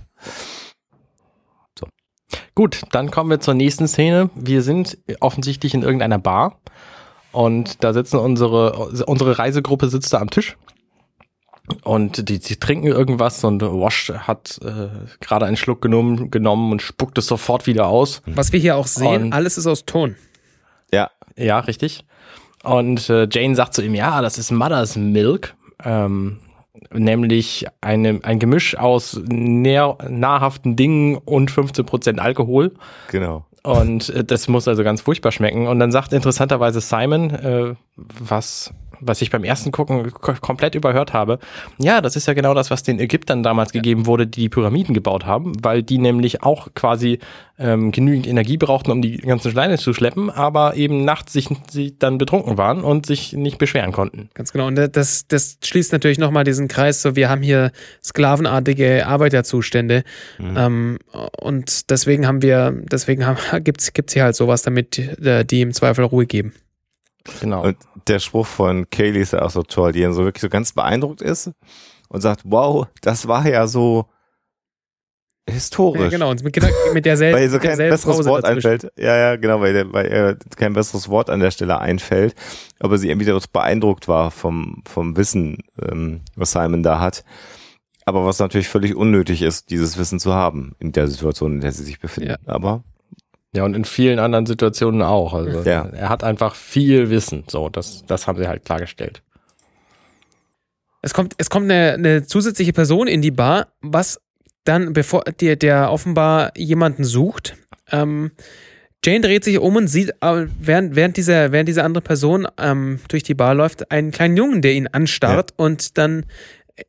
Gut, dann kommen wir zur nächsten Szene. Wir sind offensichtlich in irgendeiner Bar und da sitzen unsere, unsere Reisegruppe sitzt da am Tisch und die, die trinken irgendwas und Wash hat äh, gerade einen Schluck genommen, genommen und spuckt es sofort wieder aus. Was wir hier auch sehen, Und- alles ist aus Ton. Ja, Ja, richtig. Und äh, Jane sagt zu ihm, ja, das ist Mother's Milk. Ähm, nämlich eine, ein Gemisch aus nähr, nahrhaften Dingen und 15% Alkohol. genau. Und äh, das muss also ganz furchtbar schmecken. Und dann sagt interessanterweise Simon, äh, was, was ich beim ersten Gucken ko- komplett überhört habe, ja, das ist ja genau das, was den Ägyptern damals gegeben wurde, die die Pyramiden gebaut haben, weil die nämlich auch quasi ähm, genügend Energie brauchten, um die ganzen Steine zu schleppen, aber eben nachts sich, sich dann betrunken waren und sich nicht beschweren konnten. Ganz genau. Und das, das schließt natürlich nochmal diesen Kreis. So, wir haben hier sklavenartige Arbeiterzustände. Ähm, und deswegen haben wir, deswegen haben, gibt's, gibt's hier halt sowas, damit äh, die im Zweifel Ruhe geben. Genau. Und der Spruch von Kaylee ist ja auch so toll, die dann so wirklich so ganz beeindruckt ist und sagt, wow, das war ja so historisch. Ja, genau. Und mit, genau- mit derselben, weil ihr so kein besseres Pause Wort dazwischen. einfällt. Ja, ja, genau, weil, der, weil ihr kein besseres Wort an der Stelle einfällt. Aber sie irgendwie so beeindruckt war vom, vom Wissen, ähm, was Simon da hat. Aber was natürlich völlig unnötig ist, dieses Wissen zu haben in der Situation, in der sie sich befinden. Aber Ja, und in vielen anderen Situationen auch. Also Ja. er hat einfach viel Wissen. So, das, das haben sie halt klargestellt. Es kommt, es kommt eine, eine zusätzliche Person in die Bar, was dann, bevor der, der offenbar jemanden sucht. Ähm, Jane dreht sich um und sieht, äh, während, während, dieser, während diese andere Person ähm, durch die Bar läuft, einen kleinen Jungen, der ihn anstarrt und dann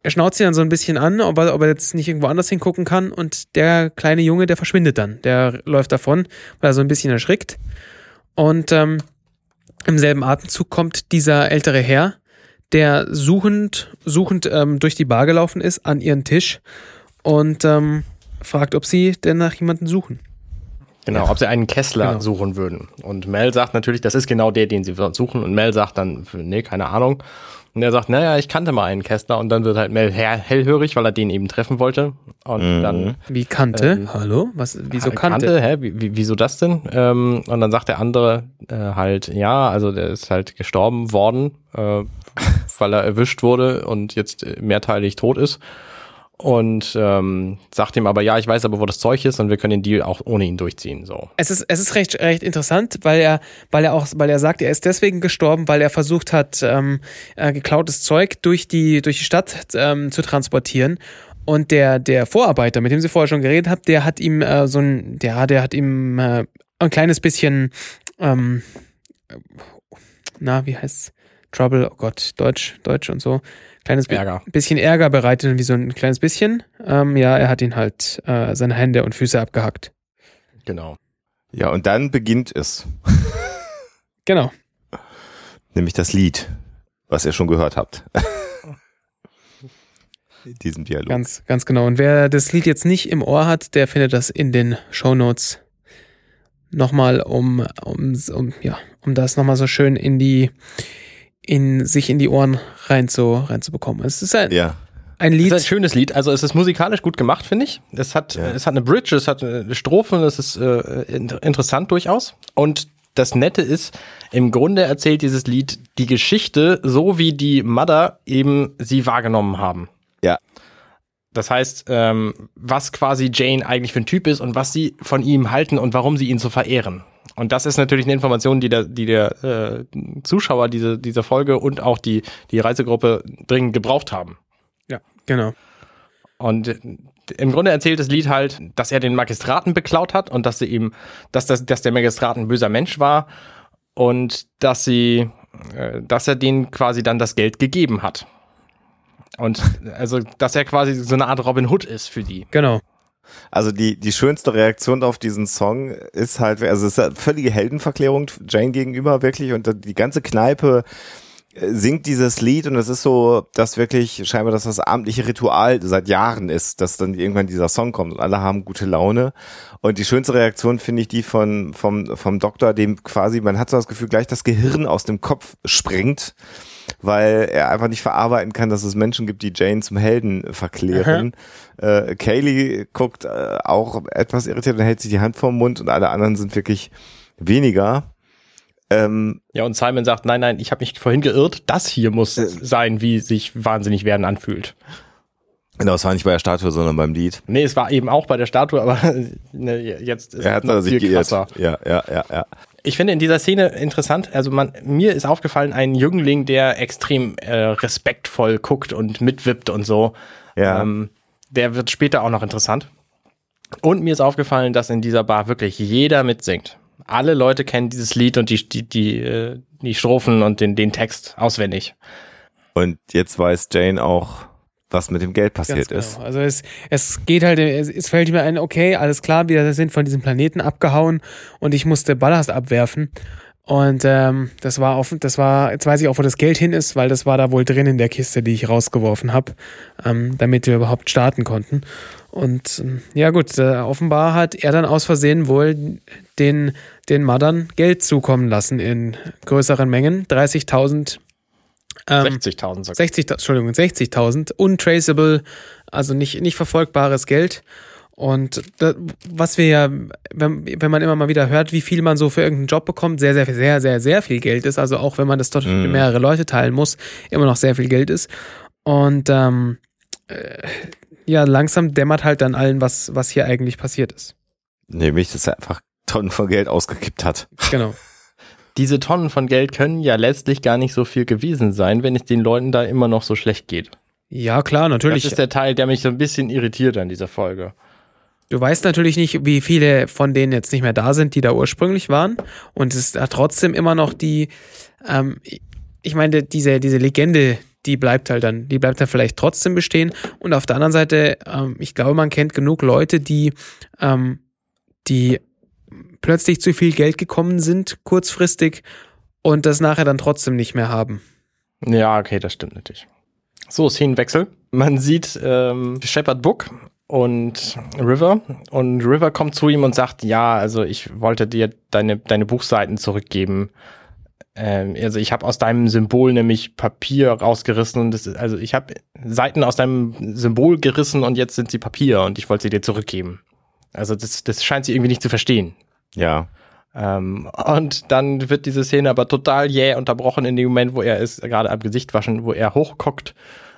er schnauzt ihn dann so ein bisschen an, ob er, ob er jetzt nicht irgendwo anders hingucken kann und der kleine Junge, der verschwindet dann. Der läuft davon, weil er so ein bisschen erschrickt. Und ähm, im selben Atemzug kommt dieser ältere Herr, der suchend, suchend ähm, durch die Bar gelaufen ist an ihren Tisch und ähm, fragt, ob sie denn nach jemanden suchen. Genau, ob sie einen Kessler Genau. suchen würden. Und Mel sagt natürlich, das ist genau der, den sie suchen. Und Mel sagt dann, nee, keine Ahnung. Und er sagt, naja, ich kannte mal einen Kessler. Und dann wird halt Mel hell- hellhörig, weil er den eben treffen wollte. Und Mhm. dann Wie kannte? Ähm, Hallo? Was, wieso Äh, kannte? Hä? Wie, wie, wieso das denn? Ähm, und dann sagt der andere äh, halt, ja, also der ist halt gestorben worden, äh, weil er erwischt wurde und jetzt mehrteilig tot ist. Und ähm, sagt ihm aber, ja, ich weiß aber, wo das Zeug ist und wir können den Deal auch ohne ihn durchziehen. So. Es ist, es ist recht, recht interessant, weil er, weil er auch, weil er sagt, er ist deswegen gestorben, weil er versucht hat, ähm, äh, geklautes Zeug durch die, durch die Stadt ähm, zu transportieren. Und der, der Vorarbeiter, mit dem sie vorher schon geredet habt, der hat ihm äh, so ein, der, der hat ihm äh, ein kleines bisschen, ähm, na, wie heißt's? Trouble, oh Gott, Deutsch, Deutsch und so. Kleines Ärger. bisschen Ärger bereitet, wie so ein kleines bisschen. Ähm, ja, er hat ihn halt äh, seine Hände und Füße abgehackt. Genau. Ja, und dann beginnt es. Genau. Nämlich das Lied, was ihr schon gehört habt. In diesem Dialog. Ganz, ganz genau. Und wer das Lied jetzt nicht im Ohr hat, der findet das in den Shownotes nochmal, um, um, um, ja, um das nochmal so schön in die, in, sich in die Ohren rein zu, reinzubekommen. Es ist ein, ja. ein Es Lied. ist ein schönes Lied. Also es ist musikalisch gut gemacht, finde ich. Es hat, Ja. es hat eine Bridge, es hat eine Strophe, es ist äh, in- interessant durchaus. Und das Nette ist, im Grunde erzählt dieses Lied die Geschichte, so wie die Mother eben sie wahrgenommen haben. Ja. Das heißt, ähm, was quasi Jane eigentlich für ein Typ ist und was sie von ihm halten und warum sie ihn so verehren. Und das ist natürlich eine Information, die der, die der äh, Zuschauer diese, dieser Folge und auch die, die Reisegruppe dringend gebraucht haben. Ja, genau. Und äh, im Grunde erzählt das Lied halt, dass er den Magistraten beklaut hat und dass sie ihm, dass, das, dass der Magistrat ein böser Mensch war und dass sie, äh, dass er denen quasi dann das Geld gegeben hat. Und also, dass er quasi so eine Art Robin Hood ist für die. Genau. Also die, die schönste Reaktion auf diesen Song ist halt, also es ist eine völlige Heldenverklärung Jane gegenüber wirklich und die ganze Kneipe äh, singt dieses Lied und es ist so, dass wirklich scheinbar dass das abendliche Ritual seit Jahren ist, dass dann irgendwann dieser Song kommt und alle haben gute Laune. Und die schönste Reaktion finde ich die von, vom, vom Doktor, dem quasi, man hat so das Gefühl, gleich das Gehirn aus dem Kopf springt, weil er einfach nicht verarbeiten kann, dass es Menschen gibt, die Jane zum Helden verklären. Äh, Kaylee guckt äh, auch etwas irritiert und hält sich die Hand vorm Mund und alle anderen sind wirklich weniger. Ähm, Ja, und Simon sagt, nein, nein, ich habe mich vorhin geirrt. Das hier muss sein, wie sich wahnsinnig werden anfühlt. genau, es war nicht bei der Statue, sondern beim Lied. Nee, es war eben auch bei der Statue, aber ne, jetzt ist Er es hat noch sich geirrt. krasser. Ja, ja, ja, ja. Ich finde in dieser Szene interessant, also man, mir ist aufgefallen, ein Jüngling, der extrem äh, respektvoll guckt und mitwippt und so. Ja. Ähm, der wird später auch noch interessant. Und mir ist aufgefallen, dass in dieser Bar wirklich jeder mitsingt. Alle Leute kennen dieses Lied und die, die, die, äh, die Strophen und den, den Text auswendig. Und jetzt weiß Jane auch, was mit dem Geld passiert Ganz ist. genau. Also es, es geht halt, es, es fällt mir ein, okay, alles klar, wir sind von diesem Planeten abgehauen und ich musste Ballast abwerfen. Und ähm, das war offen, das war, jetzt weiß ich auch, wo das Geld hin ist, weil das war da wohl drin in der Kiste, die ich rausgeworfen habe, ähm, damit wir überhaupt starten konnten. Und ähm, ja gut, äh, offenbar hat er dann aus Versehen wohl den, den Mothern Geld zukommen lassen in größeren Mengen, 30.000 ähm, 60.000 sogar. 60, Entschuldigung, 60.000 untraceable, also nicht, nicht verfolgbares Geld. Und da, was wir ja, wenn, wenn man immer mal wieder hört, wie viel man so für irgendeinen Job bekommt, sehr, sehr, sehr, sehr, sehr viel Geld ist. Also auch wenn man das dort Mhm. für mehrere Leute teilen muss, immer noch sehr viel Geld ist. Und ähm, äh, ja, langsam dämmert halt dann allen, was, was hier eigentlich passiert ist. Nämlich, dass er einfach Tonnen von Geld ausgekippt hat. Genau. Diese Tonnen von Geld können ja letztlich gar nicht so viel gewesen sein, wenn es den Leuten da immer noch so schlecht geht. Ja, klar, natürlich. Das ist der Teil, der mich so ein bisschen irritiert an dieser Folge. Du weißt natürlich nicht, wie viele von denen jetzt nicht mehr da sind, die da ursprünglich waren. Und es ist trotzdem immer noch die, ähm, ich meine, diese, diese Legende, die bleibt halt dann, die bleibt dann vielleicht trotzdem bestehen. Und auf der anderen Seite, ähm, ich glaube, man kennt genug Leute, die, ähm, die plötzlich zu viel Geld gekommen sind, kurzfristig, und das nachher dann trotzdem nicht mehr haben. Ja, okay, das stimmt natürlich. So, Szenenwechsel. Man sieht ähm, Shepard Book und River. Und River kommt zu ihm und sagt, ja, also ich wollte dir deine, deine Buchseiten zurückgeben. Ähm, also ich habe aus deinem Symbol nämlich Papier rausgerissen und das ist, also ich habe Seiten aus deinem Symbol gerissen und jetzt sind sie Papier und ich wollte sie dir zurückgeben. Also das, das scheint sie irgendwie nicht zu verstehen. Ja. Ähm, und dann wird diese Szene aber total jäh unterbrochen in dem Moment, wo er ist gerade am Gesicht waschen, wo er hochguckt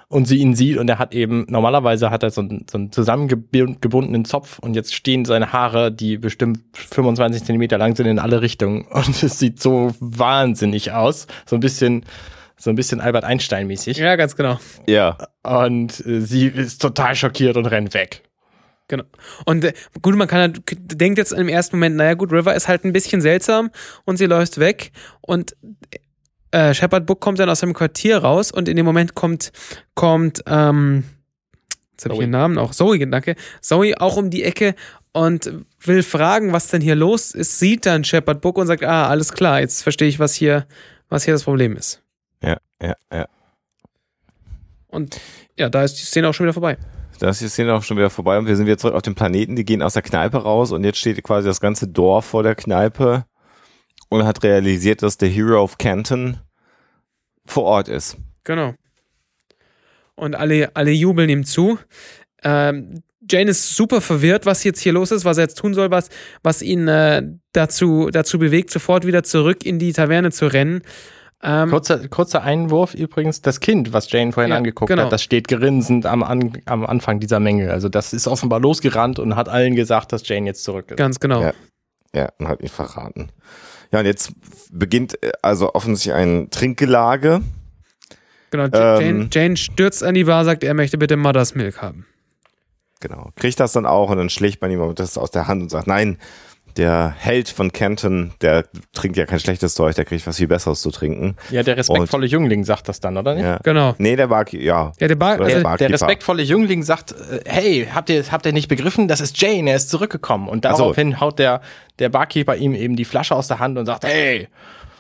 und sie ihn sieht und er hat eben, normalerweise hat er so einen, so einen zusammengebundenen Zopf und jetzt stehen seine Haare, die bestimmt 25 Zentimeter lang sind in alle Richtungen und es sieht so wahnsinnig aus. So ein bisschen, so ein bisschen Albert Einstein mäßig. Ja, ganz genau. Ja. Und äh, sie ist total schockiert und rennt weg. Genau. Und äh, gut, man kann halt, denkt jetzt im ersten Moment, naja gut, River ist halt ein bisschen seltsam und sie läuft weg und äh, Shepard Book kommt dann aus seinem Quartier raus und in dem Moment kommt, kommt, ähm, jetzt habe ich ihren Namen auch, Zoe, danke, Zoe auch um die Ecke und will fragen, was denn hier los ist, sieht dann Shepard Book und sagt, ah, alles klar, jetzt verstehe ich, was hier, was hier das Problem ist. Ja, ja, ja. Und ja, da ist die Szene auch schon wieder vorbei. Da ist die Szene auch schon wieder vorbei und wir sind wieder zurück auf dem Planeten. Die gehen aus der Kneipe raus und jetzt steht quasi das ganze Dorf vor der Kneipe und hat realisiert, dass der Hero of Canton vor Ort ist. Genau. Und alle, alle jubeln ihm zu. Ähm, Jane ist super verwirrt, was jetzt hier los ist, was er jetzt tun soll, was, was ihn äh, dazu, dazu bewegt, sofort wieder zurück in die Taverne zu rennen. Ähm, Kurzer, kurzer Einwurf übrigens, das Kind, was Jane vorhin Ja, angeguckt genau. hat, das steht grinsend am, an, am Anfang dieser Menge. Also das ist offenbar losgerannt und hat allen gesagt, dass Jane jetzt zurück ist. ganz genau. Ja. Ja, und hat ihn verraten. Ja, und jetzt beginnt äh, also offensichtlich ein Trinkgelage. genau. J- Ähm, Jane, Jane stürzt an die Bar, sagt, er möchte bitte Mother's Milk haben. Genau. Kriegt das dann auch und dann schlägt man ihm das aus der Hand und sagt, nein, der Held von Canton, der trinkt ja kein schlechtes Zeug, der kriegt was viel Besseres zu trinken. Ja, der respektvolle Jüngling sagt das dann, oder nicht? Ja. Genau. Nee, der war, ja. Ja, der Bar, also, der Der Barkeeper. respektvolle Jüngling sagt, äh, hey, habt ihr, habt ihr nicht begriffen? Das ist Jane, er ist zurückgekommen. Und Ach so. daraufhin haut der, der Barkeeper ihm eben die Flasche aus der Hand und sagt, hey,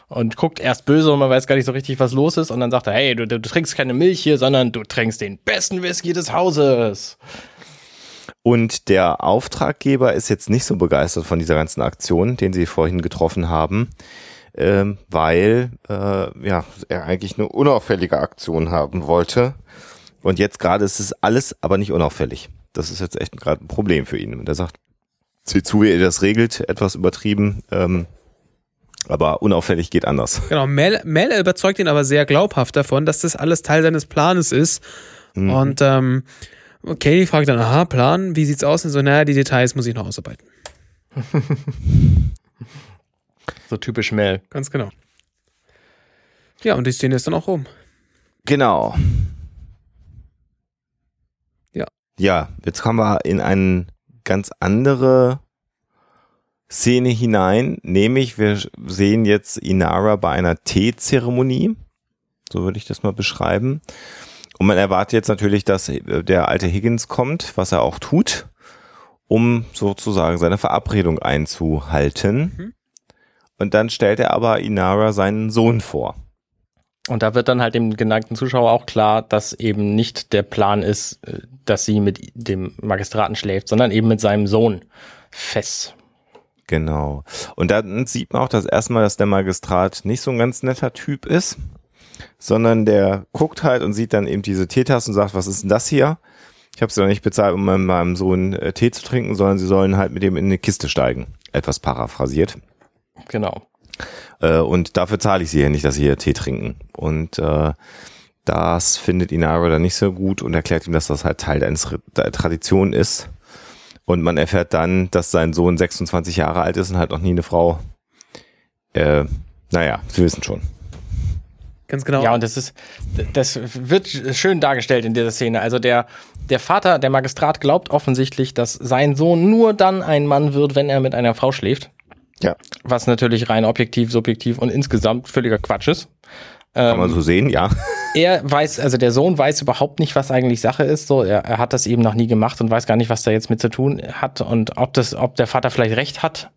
und guckt erst böse und man weiß gar nicht so richtig, was los ist. Und dann sagt er, hey, du, du, du trinkst keine Milch hier, sondern du trinkst den besten Whisky des Hauses. Und der Auftraggeber ist jetzt nicht so begeistert von dieser ganzen Aktion, den sie vorhin getroffen haben, ähm, weil äh, ja, er eigentlich eine unauffällige Aktion haben wollte. Und jetzt gerade ist es alles aber nicht unauffällig. Das ist jetzt echt gerade ein Problem für ihn. Und er sagt, sieh zu, wie ihr das regelt, etwas übertrieben, ähm, aber unauffällig geht anders. genau. Mel, Mel überzeugt ihn aber sehr glaubhaft davon, dass das alles Teil seines Planes ist. Mhm. Und ähm, Katie fragt dann, aha, Plan, wie sieht's aus? Und so, naja, die Details muss ich noch ausarbeiten. So typisch Mel. Ganz genau. Ja, und die Szene ist dann auch rum. Genau. Ja. Ja, jetzt kommen wir in eine ganz andere Szene hinein, nämlich wir sehen jetzt Inara bei einer Teezeremonie. So würde ich das mal beschreiben. Und man erwartet jetzt natürlich, dass äh, der alte Higgins kommt, was er auch tut, um sozusagen seine Verabredung einzuhalten. Mhm. Und dann stellt er aber Inara seinen Sohn vor. Und da wird dann halt dem geneigten Zuschauer auch klar, dass eben nicht der Plan ist, äh, dass sie mit dem Magistraten schläft, sondern eben mit seinem Sohn Fess. Genau. Und dann sieht man auch das erste Mal, dass der Magistrat nicht so ein ganz netter Typ ist, sondern der guckt halt und sieht dann eben diese Teetasse und sagt, was ist denn das hier? Ich habe sie doch nicht bezahlt, um meinem, meinem Sohn äh, Tee zu trinken, sondern sie sollen halt mit dem in eine Kiste steigen. Etwas paraphrasiert. Genau. Äh, und dafür zahle ich sie ja nicht, dass sie hier Tee trinken. Und äh, das findet Inara dann nicht so gut und erklärt ihm, dass das halt Teil eines der Tradition ist. Und man erfährt dann, dass sein Sohn 26 Jahre alt ist und halt noch nie eine Frau. Äh, naja, Sie wissen schon. Ganz genau. Ja, und das ist, das wird schön dargestellt in dieser Szene. Also der, der Vater, der Magistrat glaubt offensichtlich, dass sein Sohn nur dann ein Mann wird, wenn er mit einer Frau schläft. Ja, Was natürlich rein objektiv, subjektiv und insgesamt völliger Quatsch ist. kann man Ähm, so sehen, ja. er weiß, also der Sohn weiß überhaupt nicht, was eigentlich Sache ist. So, er, er hat das eben noch nie gemacht und weiß gar nicht, was da jetzt mit zu tun hat und ob das, ob der Vater vielleicht recht hat.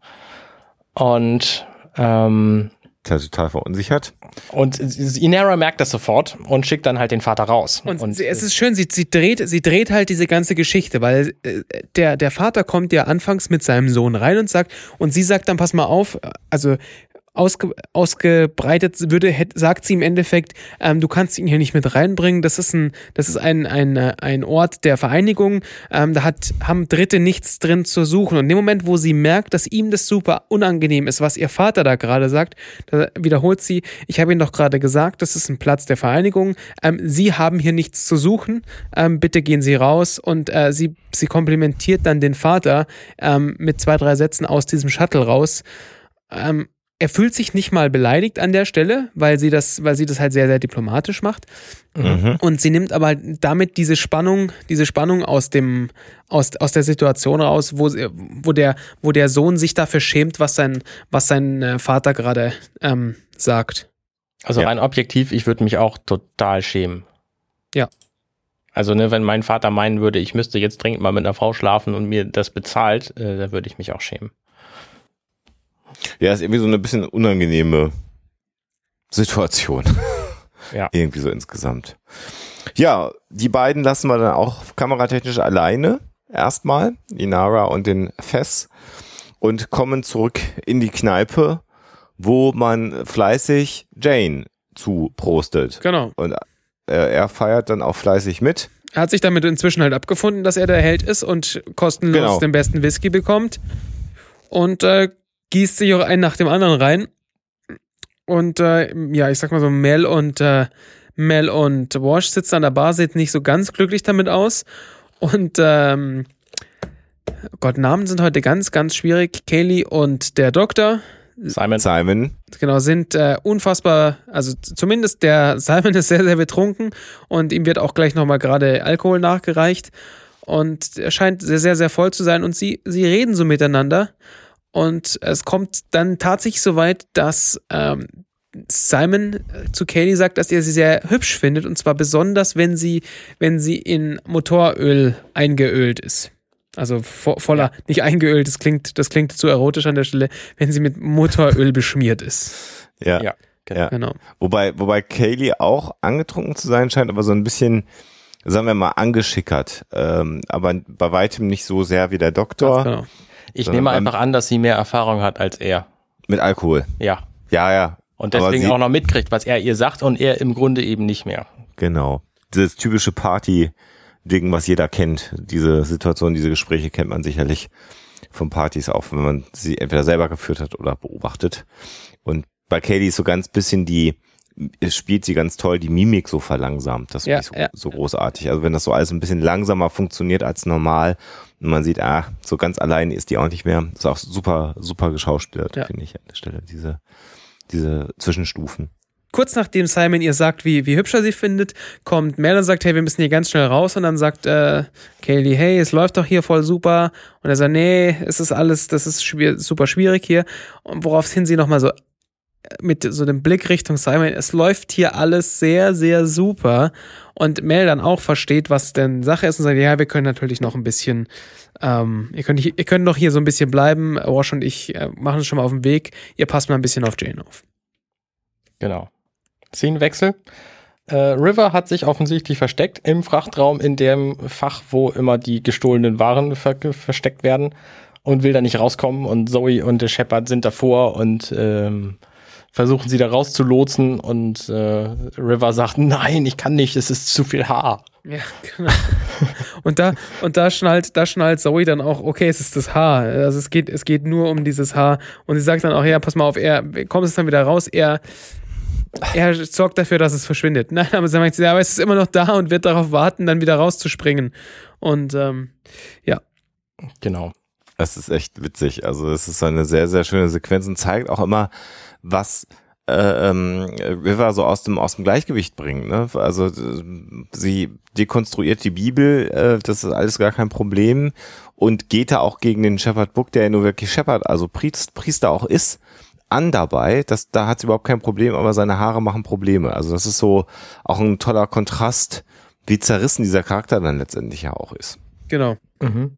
Und ähm, total verunsichert. und Inera merkt das sofort und schickt dann halt den Vater raus. Und, sie, es ist schön, sie, sie, dreht, sie dreht halt diese ganze Geschichte, weil äh, der, der Vater kommt ja anfangs mit seinem Sohn rein und sagt, und sie sagt dann, pass mal auf, also ausge, ausgebreitet würde, hätt, sagt sie im Endeffekt, ähm, du kannst ihn hier nicht mit reinbringen. Das ist ein, das ist ein, ein, ein Ort der Vereinigung. Ähm, da hat, haben Dritte nichts drin zu suchen. Und in dem Moment, wo sie merkt, dass ihm das super unangenehm ist, was ihr Vater da gerade sagt, da wiederholt sie, ich habe Ihnen doch gerade gesagt, das ist ein Platz der Vereinigung. Ähm, sie haben hier nichts zu suchen. Ähm, bitte gehen Sie raus. Und äh, sie, sie komplimentiert dann den Vater ähm, mit zwei, drei Sätzen aus diesem Shuttle raus. Ähm, er fühlt sich nicht mal beleidigt an der Stelle, weil sie das, weil sie das halt sehr, sehr diplomatisch macht. Mhm. Und sie nimmt aber damit diese Spannung, diese Spannung aus dem, aus, aus der Situation raus, wo, wo der, wo der Sohn sich dafür schämt, was sein, was sein äh, Vater gerade ähm, sagt. Also Ja. rein objektiv, ich würde mich auch total schämen. Ja. Also, ne, wenn mein Vater meinen würde, ich müsste jetzt dringend mal mit einer Frau schlafen und mir das bezahlt, äh, dann würde ich mich auch schämen. Ja, ist irgendwie so eine bisschen unangenehme Situation. Ja. Irgendwie so insgesamt. Ja, die beiden lassen wir dann auch kameratechnisch alleine. Erstmal, Inara und den Fess. Und kommen zurück in die Kneipe, wo man fleißig Jane zuprostet. Genau. Und äh, er feiert dann auch fleißig mit. Er hat sich damit inzwischen halt abgefunden, dass er der Held ist und kostenlos Genau. den besten Whisky bekommt. Und äh, gießt sich auch einen nach dem anderen rein. Und äh, ja, ich sag mal so, Mel und äh, Mel und Wash sitzen an der Bar, sieht nicht so ganz glücklich damit aus. Und ähm, Gott, Namen sind heute ganz, ganz schwierig. Kaylee und der Doktor, Simon, Simon. genau, sind äh, unfassbar, also zumindest der Simon ist sehr, sehr betrunken und ihm wird auch gleich nochmal gerade Alkohol nachgereicht und er scheint sehr, sehr, sehr voll zu sein und sie, sie reden so miteinander und es kommt dann tatsächlich so weit, dass ähm, Simon äh, zu Kaylee sagt, dass er sie sehr hübsch findet und zwar besonders, wenn sie, wenn sie in Motoröl eingeölt ist. Also vo voller, nicht eingeölt, das klingt, das klingt zu erotisch an der Stelle, wenn sie mit Motoröl beschmiert ist. Ja. Ja. ja. Genau. Wobei, wobei Kaylee auch angetrunken zu sein scheint, aber so ein bisschen, sagen wir mal, angeschickert. Ähm, aber bei weitem nicht so sehr wie der Doktor Genau. Ich nehme einfach an, dass sie mehr Erfahrung hat als er. mit Alkohol. Ja. Ja, ja. Und deswegen auch noch mitkriegt, was er ihr sagt und er im Grunde eben nicht mehr. Genau. Dieses typische Party-Ding, was jeder kennt. Diese Situation, diese Gespräche kennt man sicherlich von Partys auch, wenn man sie entweder selber geführt hat oder beobachtet. Und bei Katie ist so ganz bisschen die, spielt sie ganz toll, die Mimik so verlangsamt. Das Ja, ich so, ja. so großartig. Also wenn das so alles ein bisschen langsamer funktioniert als normal und man sieht, ah, so ganz allein ist die auch nicht mehr. ist auch super, super geschauspielert, Ja. finde ich an der Stelle, diese, diese Zwischenstufen. Kurz nachdem Simon ihr sagt, wie, wie hübsch er sie findet, kommt Mel und sagt, hey, wir müssen hier ganz schnell raus. Und dann sagt äh, Kaylee, hey, es läuft doch hier voll super. Und er sagt, nee, es ist alles, das ist schwier super schwierig hier. Und woraufhin sie nochmal so mit so dem Blick Richtung Simon, es läuft hier alles sehr, sehr super. Und Mel dann auch versteht, was denn Sache ist und sagt, ja, wir können natürlich noch ein bisschen, ähm, ihr, könnt, ihr könnt noch hier so ein bisschen bleiben. Wash und ich äh, machen es schon mal auf den Weg. Ihr passt mal ein bisschen auf Jane auf. Genau. Szenenwechsel. Äh, River hat sich offensichtlich versteckt im Frachtraum in dem Fach, wo immer die gestohlenen Waren ver versteckt werden und will da nicht rauskommen. Und Zoe und Shepard sind davor und ähm, versuchen sie da rauszulotsen. Und äh, River sagt, nein, ich kann nicht, es ist zu viel Haar. Ja, genau. und da, und da schnallt, da schnallt Zoe dann auch, okay, es ist das Haar. Also es geht, es geht nur um dieses Haar. Und sie sagt dann auch, ja, pass mal auf, er kommt es dann wieder raus, er, er sorgt dafür, dass es verschwindet. Nein, aber sie meint, ja, aber es ist immer noch da und wird darauf warten, dann wieder rauszuspringen. Und ähm, Genau. Das ist echt witzig. Also es ist eine sehr, sehr schöne Sequenz und zeigt auch immer, was äh, ähm, River so aus dem aus dem Gleichgewicht bringt. Ne? Also äh, sie dekonstruiert die Bibel, äh, das ist alles gar kein Problem und geht da auch gegen den Shepherd Book, der ja nur wirklich Shepherd, also Priest, Priester auch ist, an dabei. Das, da hat sie überhaupt kein Problem, aber seine Haare machen Probleme. Also das ist so auch ein toller Kontrast, wie zerrissen dieser Charakter dann letztendlich ja auch ist. genau. Mhm.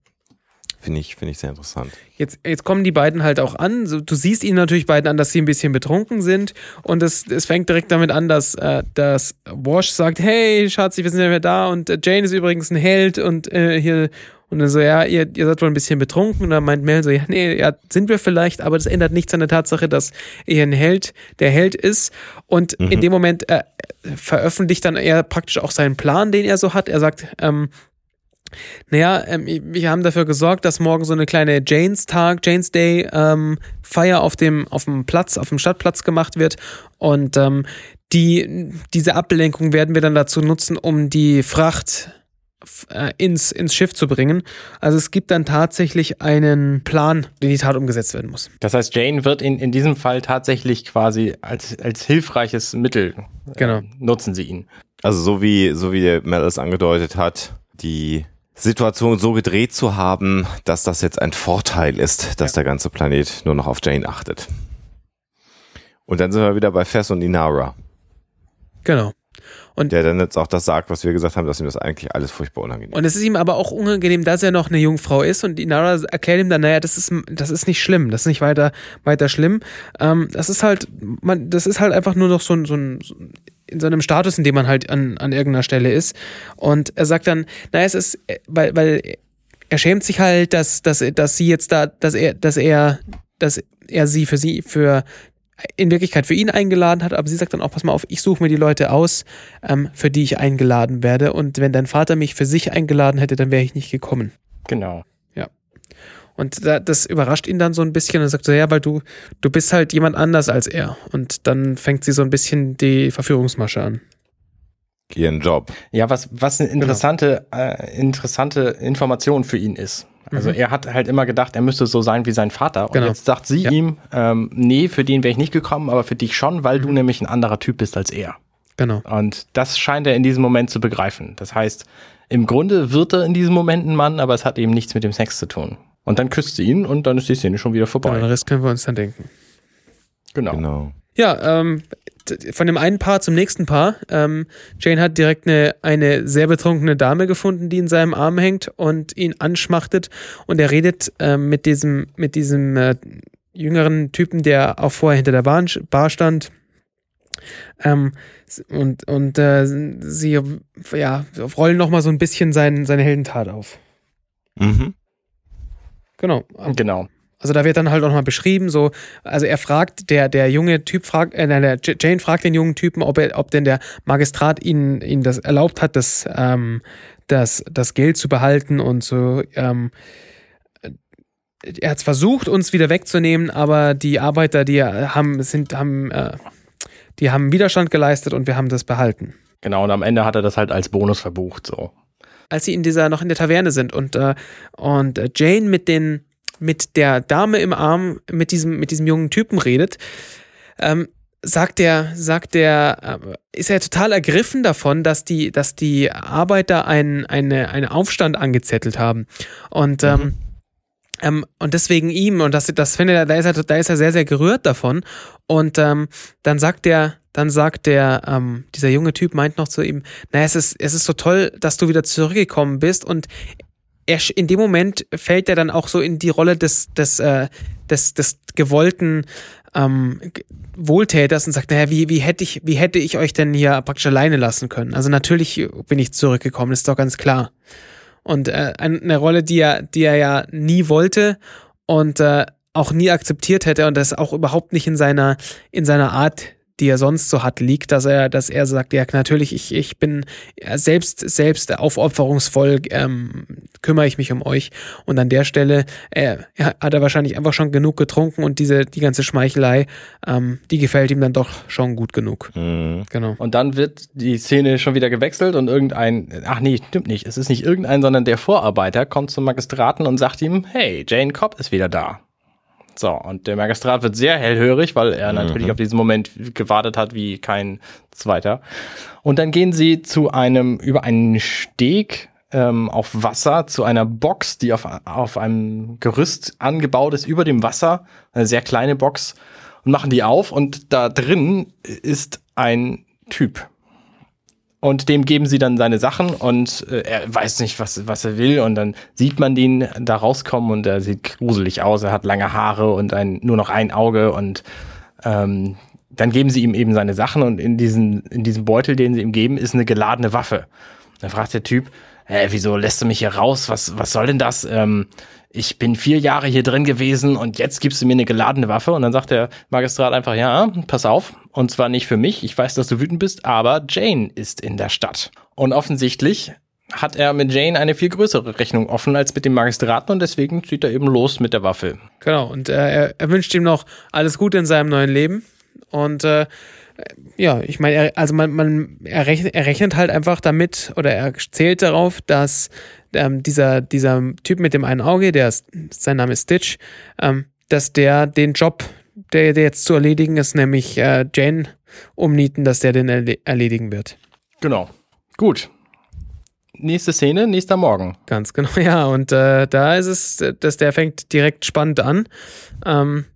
Finde ich, finde ich sehr interessant. Jetzt, jetzt kommen die beiden halt auch an. So, du siehst ihnen natürlich beiden an, dass sie ein bisschen betrunken sind. Und es, es fängt direkt damit an, dass, äh, dass Wash sagt, hey, Schatz, wir sind ja mehr da. Und äh, Jane ist übrigens ein Held. Und äh, hier und dann so, ja, ihr, ihr seid wohl ein bisschen betrunken. Und dann meint Mel so, ja, nee, ja, sind wir vielleicht, aber das ändert nichts an der Tatsache, dass er ein Held, der Held ist. Und mhm. in dem Moment äh, veröffentlicht dann er praktisch auch seinen Plan, den er so hat. Er sagt, ähm, naja, ähm, wir haben dafür gesorgt, dass morgen so eine kleine Janes Tag, Janes Day ähm, Feier auf dem, auf dem Platz, auf dem Stadtplatz gemacht wird. Und ähm, die, diese Ablenkung werden wir dann dazu nutzen, um die Fracht äh, ins, ins Schiff zu bringen. Also es gibt dann tatsächlich einen Plan, den die Tat umgesetzt werden muss. Das heißt, Jane wird in, in diesem Fall tatsächlich quasi als, als hilfreiches Mittel äh, genau. nutzen sie ihn. Also so wie, so wie der Mel es angedeutet hat, die Situation so gedreht zu haben, dass das jetzt ein Vorteil ist, dass ja. der ganze Planet nur noch auf Jane achtet. Und dann sind wir wieder bei Fess und Inara. Genau. Und der dann jetzt auch das sagt, was wir gesagt haben, dass ihm das eigentlich alles furchtbar unangenehm ist. Und es ist ihm aber auch unangenehm, dass er noch eine Jungfrau ist und Inara erklärt ihm dann, naja, das ist, das ist nicht schlimm, das ist nicht weiter, weiter schlimm. Ähm, das ist halt, man, das ist halt einfach nur noch so ein, so ein, in so einem Status, in dem man halt an, an irgendeiner Stelle ist. Und er sagt dann, naja, es ist, weil, weil er schämt sich halt, dass, dass, dass sie jetzt da, dass er, dass er, dass er sie für sie, für in Wirklichkeit für ihn eingeladen hat, aber sie sagt dann auch, pass mal auf, ich suche mir die Leute aus, ähm, für die ich eingeladen werde. Und wenn dein Vater mich für sich eingeladen hätte, dann wäre ich nicht gekommen. Genau. Und da, das überrascht ihn dann so ein bisschen und sagt so, ja, weil du, du bist halt jemand anders als er. Und dann fängt sie so ein bisschen die Verführungsmasche an ihren Job. Ja, was, was eine genau. interessante, genau. äh, interessante Information für ihn ist. Also mhm. er hat halt immer gedacht, er müsste so sein wie sein Vater. Und genau. jetzt sagt sie ja. ihm, ähm, nee, für den wäre ich nicht gekommen, aber für dich schon, weil mhm. du nämlich ein anderer Typ bist als er. Genau. Und das scheint er in diesem Moment zu begreifen. Das heißt, im Grunde wird er in diesem Moment ein Mann, aber es hat eben nichts mit dem Sex zu tun. Und dann küsst sie ihn und dann ist die Szene schon wieder vorbei. Genau, den Rest können wir uns dann denken. Genau. genau. Ja, ähm, von dem einen Paar zum nächsten Paar. Ähm, Jane hat direkt eine, eine sehr betrunkene Dame gefunden, die in seinem Arm hängt und ihn anschmachtet. Und er redet äh, mit diesem, mit diesem äh, jüngeren Typen, der auch vorher hinter der Bar, Bar stand. Ähm, und und äh, sie ja, rollen nochmal so ein bisschen sein, seine Heldentat auf. Mhm. Genau. Genau. Also da wird dann halt auch mal beschrieben, so, also er fragt, der, der junge Typ fragt, äh, der Jane fragt den jungen Typen, ob er, ob denn der Magistrat ihnen, ihnen das erlaubt hat, das, ähm, das, das Geld zu behalten und so, ähm, er hat es versucht, uns wieder wegzunehmen, aber die Arbeiter, die haben, sind, haben, äh, die haben Widerstand geleistet und wir haben das behalten. Genau, und am Ende hat er das halt als Bonus verbucht, so. Als sie in dieser, noch in der Taverne sind und, äh, und Jane mit den, mit der Dame im Arm, mit diesem, mit diesem jungen Typen redet, ähm, sagt der, sagt der, äh, ist er total ergriffen davon, dass die, dass die Arbeiter einen, eine, einen Aufstand angezettelt haben. Und, ähm, mhm. ähm, und deswegen ihm, und das, das findet er, da ist er, da ist er sehr, sehr gerührt davon. Und ähm, dann sagt der, dann sagt der, ähm, dieser junge Typ meint noch zu ihm, naja, es ist, es ist so toll, dass du wieder zurückgekommen bist und er, in dem Moment fällt er dann auch so in die Rolle des, des, äh, des, des gewollten ähm, Wohltäters und sagt, naja, wie, wie, hätte ich, wie hätte ich euch denn hier praktisch alleine lassen können? Also natürlich bin ich zurückgekommen, ist doch ganz klar. Und äh, eine Rolle, die er, die er ja nie wollte und äh, auch nie akzeptiert hätte und das auch überhaupt nicht in seiner, in seiner Art die er sonst so hat, liegt, dass er, dass er sagt, ja, natürlich, ich, ich bin selbst, selbst aufopferungsvoll, ähm, kümmere ich mich um euch. Und an der Stelle äh, hat er wahrscheinlich einfach schon genug getrunken und diese, die ganze Schmeichelei, ähm, die gefällt ihm dann doch schon gut genug. Mhm. Genau. Und dann wird die Szene schon wieder gewechselt und irgendein, ach nee, stimmt nicht, es ist nicht irgendein, sondern der Vorarbeiter kommt zum Magistraten und sagt ihm, hey, Jane Cobb ist wieder da. So, und der Magistrat wird sehr hellhörig, weil er mhm. natürlich auf diesen Moment gewartet hat wie kein zweiter. Und dann gehen sie zu einem, über einen Steg ähm, auf Wasser, zu einer Box, die auf, auf einem Gerüst angebaut ist, über dem Wasser, eine sehr kleine Box, und machen die auf und da drin ist ein Typ. Und dem geben sie dann seine Sachen und äh, er weiß nicht, was, was er will. Und dann sieht man den da rauskommen und er sieht gruselig aus. Er hat lange Haare und ein, nur noch ein Auge und ähm, dann geben sie ihm eben seine Sachen und in, diesen, in diesem Beutel, den sie ihm geben, ist eine geladene Waffe. Da fragt der Typ, hä, wieso lässt du mich hier raus? Was, was soll denn das? Ähm, ich bin vier Jahre hier drin gewesen und jetzt gibst du mir eine geladene Waffe. Und dann sagt der Magistrat einfach, ja, pass auf. Und zwar nicht für mich. Ich weiß, dass du wütend bist, aber Jane ist in der Stadt. Und offensichtlich hat er mit Jane eine viel größere Rechnung offen als mit dem Magistraten und deswegen zieht er eben los mit der Waffe. Genau, und äh, er, er wünscht ihm noch alles Gute in seinem neuen Leben. Und äh, ja, ich meine, also man, man er, rechnet, er rechnet halt einfach damit oder er zählt darauf, dass ähm, dieser, dieser Typ mit dem einen Auge, der ist, sein Name ist Stitch, ähm, dass der den Job, der, der jetzt zu erledigen ist, nämlich äh, Jane umnieten, dass der den erle erledigen wird. Genau. Gut. Nächste Szene, nächster Morgen. Ganz genau, ja. Und äh, da ist es, dass der fängt direkt spannend an. Ähm,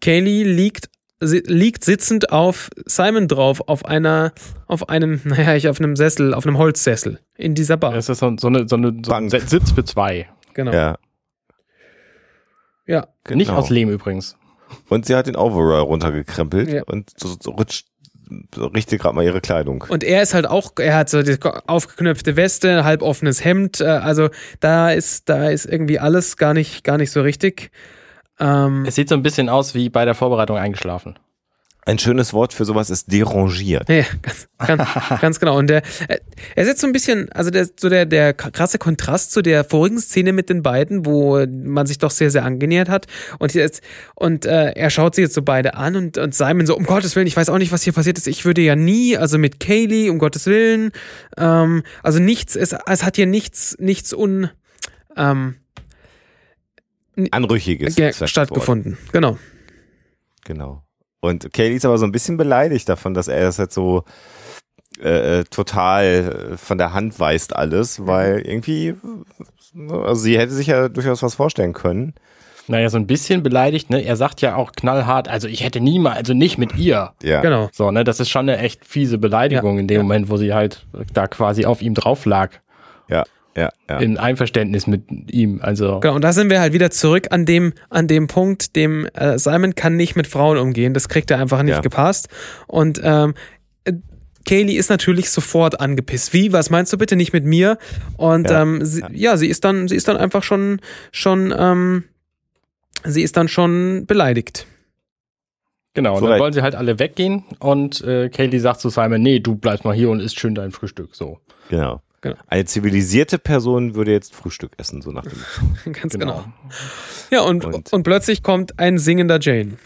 Kaylee liegt liegt sitzend auf Simon drauf, auf einer, auf einem, naja, ich auf einem Sessel, auf einem Holzsessel in dieser Bar. Das ist so, so eine, so eine so ein Sitz für zwei. Genau. Ja. Ja. Genau. Nicht aus Lehm übrigens. Und sie hat den Overall runtergekrempelt Ja. und so, so rutscht so richtet gerade mal ihre Kleidung. Und er ist halt auch, er hat so die aufgeknöpfte Weste, halb offenes Hemd, äh, also da ist, da ist irgendwie alles gar nicht, gar nicht so richtig. Ähm, Es sieht so ein bisschen aus wie bei der Vorbereitung eingeschlafen. Ein schönes Wort für sowas ist derangiert. Ja, ganz, ganz, ganz genau. Und der, äh, er setzt so ein bisschen, also der, so der, der krasse Kontrast zu der vorigen Szene mit den beiden, wo man sich doch sehr, sehr angenähert hat. Und jetzt, und äh, er schaut sie jetzt so beide an und, und Simon so, um Gottes Willen, ich weiß auch nicht, was hier passiert ist. Ich würde ja nie, also mit Kaylee, um Gottes Willen, ähm, also nichts, es, es hat hier nichts, nichts un, ähm, Anrüchiges. stattgefunden. Genau. Wort. Genau. Und Kaylee ist aber so ein bisschen beleidigt davon, dass er das jetzt so äh, äh, total äh, von der Hand weist alles, weil irgendwie, äh, also sie hätte sich ja durchaus was vorstellen können. Naja, so ein bisschen beleidigt, ne? Er sagt ja auch knallhart, also ich hätte niemals, also nicht mit ihr. Ja. Genau. So, ne? Das ist schon eine echt fiese Beleidigung Ja, in dem ja. Moment, wo sie halt da quasi auf ihm drauf lag. Ja, ja, ja. In Einverständnis mit ihm. Also. Genau, und da sind wir halt wieder zurück an dem, an dem Punkt, dem äh, Simon kann nicht mit Frauen umgehen. Das kriegt er einfach nicht Ja. gepasst. Und ähm, äh, Kaylee ist natürlich sofort angepisst. Wie? Was meinst du bitte nicht mit mir? Und Ja, ähm, sie, ja. ja. sie ist dann, sie ist dann einfach schon, schon, ähm, sie ist dann schon beleidigt. Genau, und dann wollen sie halt alle weggehen und äh, Kaylee sagt zu Simon, nee, du bleibst mal hier und isst schön dein Frühstück. So. Genau. Genau. Eine zivilisierte Person würde jetzt Frühstück essen, so nach dem. Ganz genau. Ja, und, Und- und, plötzlich kommt ein singender Jane.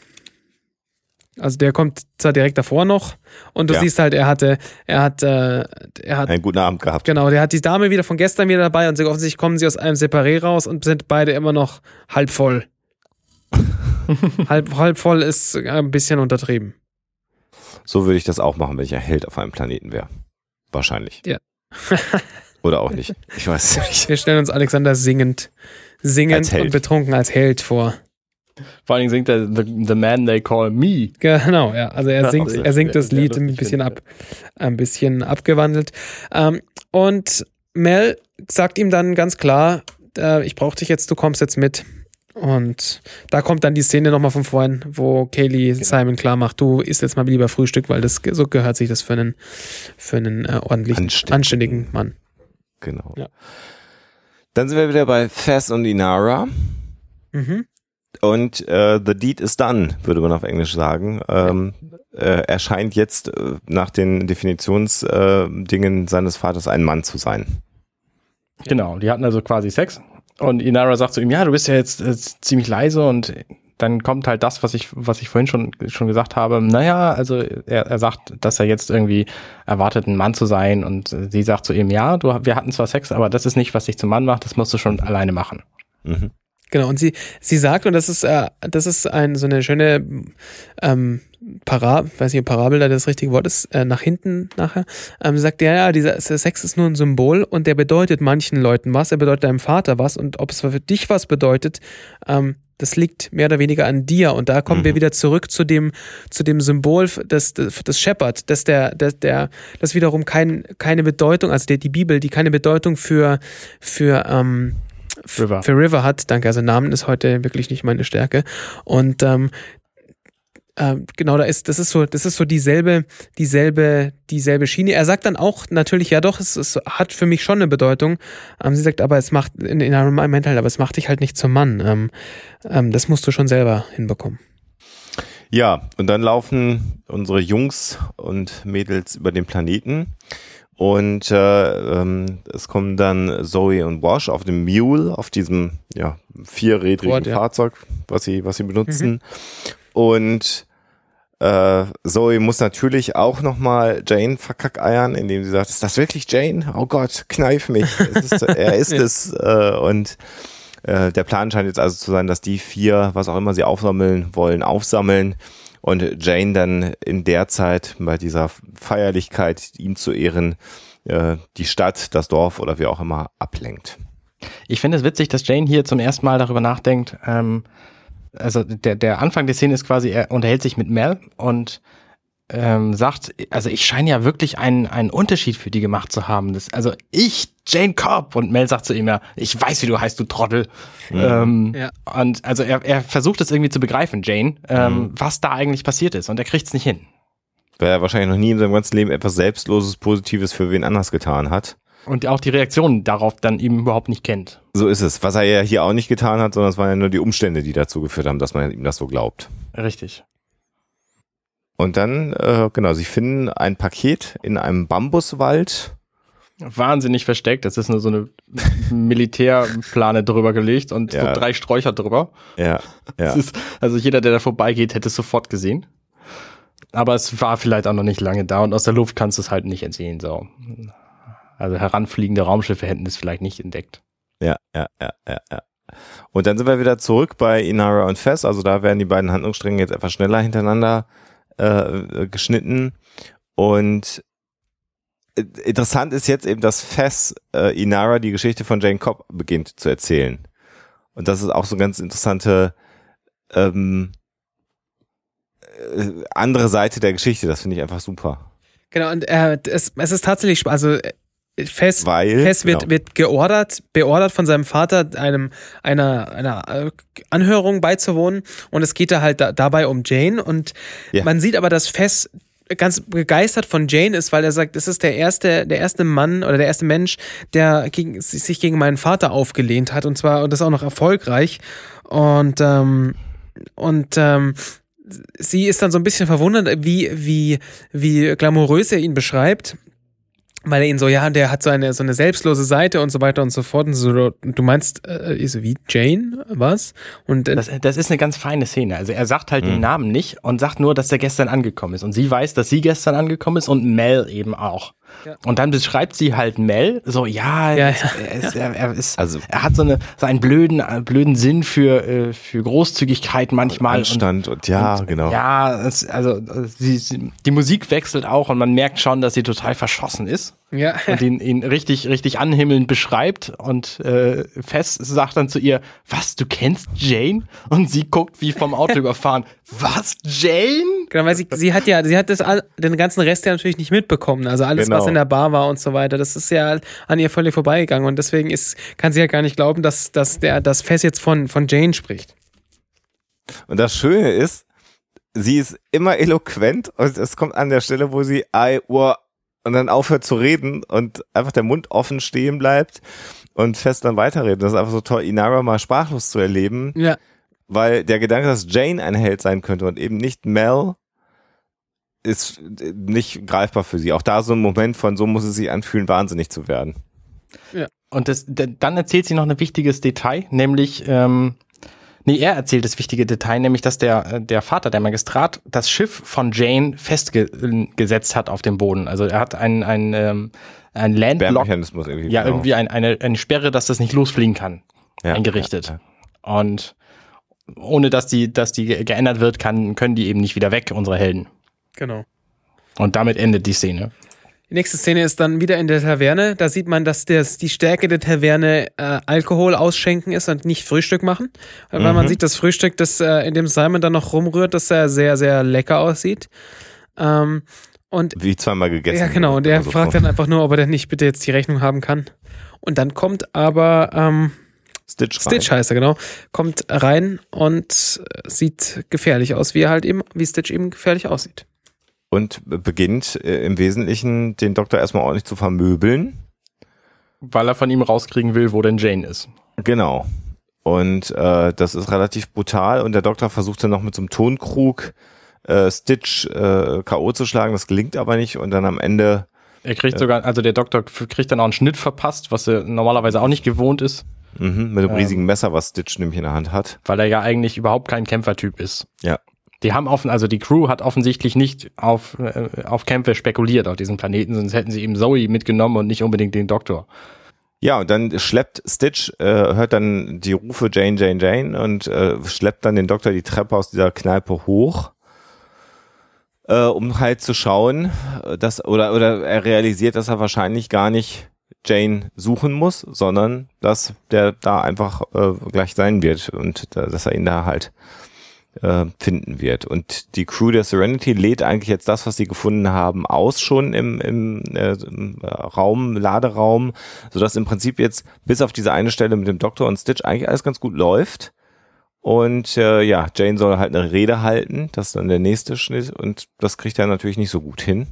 Also der kommt zwar direkt davor noch und du Ja. siehst halt, er hatte, er hat, äh, er hat Einen guten Abend gehabt. Genau, der hat die Dame wieder von gestern wieder dabei und sie, offensichtlich kommen sie aus einem Separé raus und sind beide immer noch halb voll. halb, halb voll ist ein bisschen untertrieben. So würde ich das auch machen, wenn ich ein Held auf einem Planeten wäre. Wahrscheinlich. Ja. Oder auch nicht. Ich weiß nicht. Wir stellen uns Alexander singend, singend und betrunken als Held vor. Vor allen Dingen singt er The, the Man They Call Me. Genau, ja. Also er singt, er singt das Lied ein bisschen ab, ein bisschen abgewandelt. Ähm, und Mel sagt ihm dann ganz klar, äh, ich brauche dich jetzt, du kommst jetzt mit. Und da kommt dann die Szene nochmal von vorhin, wo Kaylee Genau. Simon klar macht, du isst jetzt mal lieber Frühstück, weil das so gehört sich das für einen, für einen äh, ordentlichen, Anständigen. anständigen Mann. Genau. Ja. Dann sind wir wieder bei Fess und Inara. Mhm. Und äh, The Deed is done, würde man auf Englisch sagen. Ähm, äh, er scheint jetzt äh, nach den Definitionsdingen äh, seines Vaters ein Mann zu sein. Genau, die hatten also quasi Sex. Und Inara sagt zu ihm, ja, du bist ja jetzt äh, ziemlich leise und dann kommt halt das, was ich, was ich vorhin schon, schon gesagt habe. Naja, also er, er sagt, dass er jetzt irgendwie erwartet, ein Mann zu sein und sie sagt zu ihm, ja, du, wir hatten zwar Sex, aber das ist nicht, was dich zum Mann macht, das musst du schon alleine machen. Mhm. Genau, und sie, sie sagt, und das ist, äh, das ist ein, so eine schöne ähm, Parabel, weiß nicht, Parabel da das richtige Wort ist, äh, nach hinten nachher, ähm, sagt, ja, ja, dieser Sex ist nur ein Symbol und der bedeutet manchen Leuten was, er bedeutet deinem Vater was und ob es für dich was bedeutet, ähm, das liegt mehr oder weniger an dir. Und da kommen wir wieder zurück zu dem, zu dem Symbol des, des, des Shepherd, dass der, der, der, das wiederum kein, keine Bedeutung, also der, die Bibel, die keine Bedeutung für, für, ähm, River. für River hat. Danke, also Namen ist heute wirklich nicht meine Stärke. Und ähm, ähm, genau, da ist, das ist so, das ist so dieselbe, dieselbe, dieselbe Schiene. Er sagt dann auch natürlich, ja doch, es, es hat für mich schon eine Bedeutung. Ähm, sie sagt, aber es macht, in, in einem Moment halt, aber es macht dich halt nicht zum Mann. Ähm, ähm, das musst du schon selber hinbekommen. Ja, und dann laufen unsere Jungs und Mädels über den Planeten. Und äh, ähm, es kommen dann Zoe und Wash auf dem Mule, auf diesem ja, vierrädrigen ja. Fahrzeug, was sie, was sie benutzen. Und äh, Zoe muss natürlich auch nochmal Jane verkackeiern, indem sie sagt, ist das wirklich Jane? Oh Gott, kneif mich. Ist, er ist es. Äh, und äh, der Plan scheint jetzt also zu sein, dass die vier, was auch immer sie aufsammeln wollen, aufsammeln und Jane dann in der Zeit bei dieser Feierlichkeit, ihm zu ehren, äh, die Stadt, das Dorf oder wie auch immer ablenkt. Ich finde es witzig, dass Jane hier zum ersten Mal darüber nachdenkt. Ähm, also der, der Anfang der Szene ist quasi, er unterhält sich mit Mel und ähm, sagt, also ich scheine ja wirklich einen, einen Unterschied für die gemacht zu haben. Das, also ich, Jane Cobb. Und Mel sagt zu ihm ja, ich weiß, wie du heißt, du Trottel. Ähm, Ja. Und also er, er versucht es irgendwie zu begreifen, Jane, ähm, was da eigentlich passiert ist. Und er kriegt es nicht hin. Weil er wahrscheinlich noch nie in seinem ganzen Leben etwas Selbstloses, Positives für wen anders getan hat. Und auch die Reaktion darauf dann eben überhaupt nicht kennt. So ist es. Was er ja hier auch nicht getan hat, sondern es waren ja nur die Umstände, die dazu geführt haben, dass man ihm das so glaubt. Richtig. Und dann, äh, genau, sie finden ein Paket in einem Bambuswald. Wahnsinnig versteckt. Das ist nur so eine Militärplane drüber gelegt und Ja. so drei Sträucher drüber. Ja, ja. Ist, also jeder, der da vorbeigeht, hätte es sofort gesehen. Aber es war vielleicht auch noch nicht lange da und aus der Luft kannst du es halt nicht entsehen. So. Also heranfliegende Raumschiffe hätten es vielleicht nicht entdeckt. Ja, ja, ja, ja, ja. Und dann sind wir wieder zurück bei Inara und Fess. Also da werden die beiden Handlungsstränge jetzt etwas schneller hintereinander äh, geschnitten. Und äh, interessant ist jetzt eben, dass Fess äh, Inara die Geschichte von Jane Cobb beginnt zu erzählen. Und das ist auch so eine ganz interessante ähm, äh, andere Seite der Geschichte. Das finde ich einfach super. Genau, und äh, es, es ist tatsächlich, also äh, Fest, Weil, Fest wird, genau. wird geordert, beordert von seinem Vater, einem, einer, einer äh, Anhörung beizuwohnen. Und es geht da halt da, dabei um Jane. Und Ja. man sieht aber, dass Fest ganz begeistert von Jane ist, weil er sagt, das ist der erste, der erste Mann oder der erste Mensch, der gegen, sich gegen meinen Vater aufgelehnt hat. Und zwar, und das auch noch erfolgreich. Und, ähm, und ähm, sie ist dann so ein bisschen verwundert, wie, wie, wie glamourös er ihn beschreibt. Weil er ihn so, ja, der hat so eine, so eine selbstlose Seite und so weiter und so fort. Und so, du meinst, äh, so, wie Jane? Was? Und äh, Das, das ist eine ganz feine Szene. Also er sagt halt den Namen nicht und sagt nur, dass er gestern angekommen ist. Und sie weiß, dass sie gestern angekommen ist und Mel eben auch. Ja. Und dann beschreibt sie halt Mel, so, ja, Ja, ja. Er, ist, er, er, ist, Also- er hat so, eine, so einen blöden, äh, blöden Sinn für, äh, für Großzügigkeit manchmal. Anstand und, ja, und, genau. Ja, es, also äh, sie, sie, die Musik wechselt auch und man merkt schon, dass sie total verschossen ist ja, und ihn, ihn richtig, richtig anhimmelnd beschreibt und äh, Fess sagt dann zu ihr, was, du kennst Jane? Und sie guckt wie vom Auto überfahren, was, Jane? genau, weil sie, sie hat ja, sie hat das all, den ganzen Rest ja natürlich nicht mitbekommen. Also alles, Genau. was in der Bar war und so weiter, das ist ja an ihr völlig vorbeigegangen. Und deswegen ist, kann sie ja gar nicht glauben, dass, dass der, das Fest jetzt von, von Jane spricht. Und das Schöne ist, sie ist immer eloquent und es kommt an der Stelle, wo sie I wa und dann aufhört zu reden und einfach der Mund offen stehen bleibt und fest dann weiterreden. Das ist einfach so toll, Inara mal sprachlos zu erleben, Ja, weil der Gedanke, dass Jane ein Held sein könnte und eben nicht Mel, ist nicht greifbar für sie. Auch da so ein Moment von, so muss es sich anfühlen, wahnsinnig zu werden. Und das, dann erzählt sie noch ein wichtiges Detail, nämlich, ähm, nee, er erzählt das wichtige Detail, nämlich, dass der, äh, der Vater, der Magistrat, das Schiff von Jane festgesetzt hat auf dem Boden. Also er hat einen, einen, ähm, einen Landlock, Bärmechanismus irgendwie. ja, genau. irgendwie ein, eine, eine Sperre, dass das nicht losfliegen kann, Ja, eingerichtet. ja, Und ohne dass die, dass die ge- geändert wird, kann, können die eben nicht wieder weg, unsere Helden. genau. Und damit endet die Szene. Die nächste Szene ist dann wieder in der Taverne. Da sieht man, dass das, die Stärke der Taverne äh, Alkohol ausschenken ist und nicht Frühstück machen. Weil man Mhm. sieht das Frühstück, das äh, in dem Simon dann noch rumrührt, das äh, sehr, sehr lecker aussieht. Ähm, und Wie zweimal gegessen. ja, genau. Und er Also fragt dann einfach nur, ob er denn nicht bitte jetzt die Rechnung haben kann. Und dann kommt aber ähm, Stitch. rein. Stitch heißt er, genau. Kommt rein und sieht gefährlich aus, wie er halt eben, wie Stitch eben gefährlich aussieht. Und beginnt äh, im Wesentlichen den Doktor erstmal ordentlich zu vermöbeln. Weil er von ihm rauskriegen will, wo denn Jane ist. Genau. Und äh, das ist relativ brutal. Und der Doktor versucht dann noch mit so einem Tonkrug äh, Stitch äh, K.O. zu schlagen. Das gelingt aber nicht. Und dann am Ende, Er kriegt sogar, also der Doktor kriegt dann auch einen Schnitt verpasst, was er normalerweise auch nicht gewohnt ist, mh, mit dem Ähm. riesigen Messer, was Stitch nämlich in der Hand hat. weil er ja eigentlich überhaupt kein Kämpfertyp ist. Ja. Die haben offen, also die Crew hat offensichtlich nicht auf, äh, auf Kämpfe spekuliert auf diesem Planeten, sonst hätten sie eben Zoe mitgenommen und nicht unbedingt den Doktor. Ja, und dann schleppt Stitch, äh, hört dann die Rufe Jane, Jane, Jane und äh, schleppt dann den Doktor die Treppe aus dieser Kneipe hoch, äh, um halt zu schauen, äh, dass, oder, oder er realisiert, dass er wahrscheinlich gar nicht Jane suchen muss, sondern dass der da einfach äh, gleich sein wird und äh, dass er ihn da halt äh, finden wird. Und die Crew der Serenity lädt eigentlich jetzt das, was sie gefunden haben, aus schon im, im, äh, im Raum, Laderaum, sodass im Prinzip jetzt bis auf diese eine Stelle mit dem Doktor und Stitch eigentlich alles ganz gut läuft. Und äh, ja, Jane soll halt eine Rede halten, das ist dann der nächste Schnitt und das kriegt er natürlich nicht so gut hin.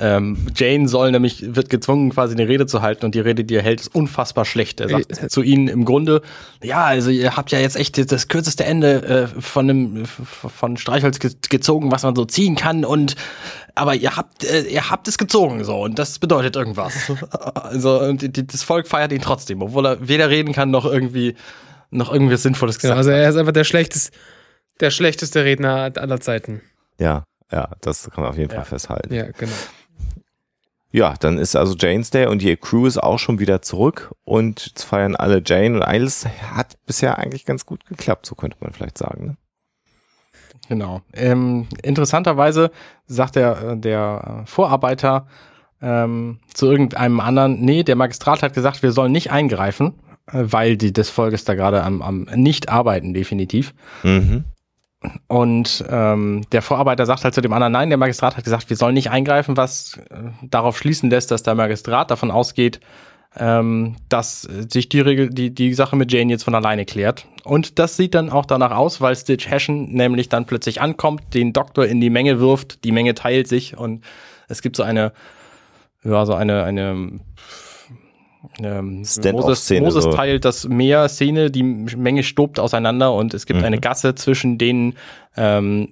Ähm, Jane soll nämlich, wird gezwungen, quasi eine Rede zu halten und die Rede, die er hält, ist unfassbar schlecht. Er sagt Äh, zu ihnen im Grunde, ja, also ihr habt ja jetzt echt das kürzeste Ende äh, von einem von Streichholz ge gezogen, was man so ziehen kann und aber ihr habt äh, ihr habt es gezogen so und das bedeutet irgendwas. also und die, das Volk feiert ihn trotzdem, obwohl er weder reden kann noch irgendwie noch irgendwas Sinnvolles Genau, gesagt. also er ist einfach der schlechteste, der schlechteste Redner aller Zeiten. Ja, ja, das kann man auf jeden Ja. Fall festhalten. Ja, genau. Ja, dann ist also Jane's Day und die Crew ist auch schon wieder zurück und feiern alle Jane und alles hat bisher eigentlich ganz gut geklappt, so könnte man vielleicht sagen. Ne? Genau. Ähm, interessanterweise sagt der, äh, der Vorarbeiter ähm, zu irgendeinem anderen, nee, der Magistrat hat gesagt, wir sollen nicht eingreifen, äh, weil die des Volkes da gerade am, am nicht arbeiten, definitiv. Mhm. Und ähm, der Vorarbeiter sagt halt zu dem anderen, nein, der Magistrat hat gesagt, wir sollen nicht eingreifen, was äh, darauf schließen lässt, dass der Magistrat davon ausgeht, ähm, dass sich die, Regel, die, die Sache mit Jane jetzt von alleine klärt. Und das sieht dann auch danach aus, weil Stitch Hashen nämlich dann plötzlich ankommt, den Doktor in die Menge wirft, die Menge teilt sich und es gibt so eine, ja, so eine, eine ähm, Moses, Moses so. teilt das Meer Szene, die Menge stobt auseinander und es gibt Mhm. eine Gasse zwischen denen, ähm,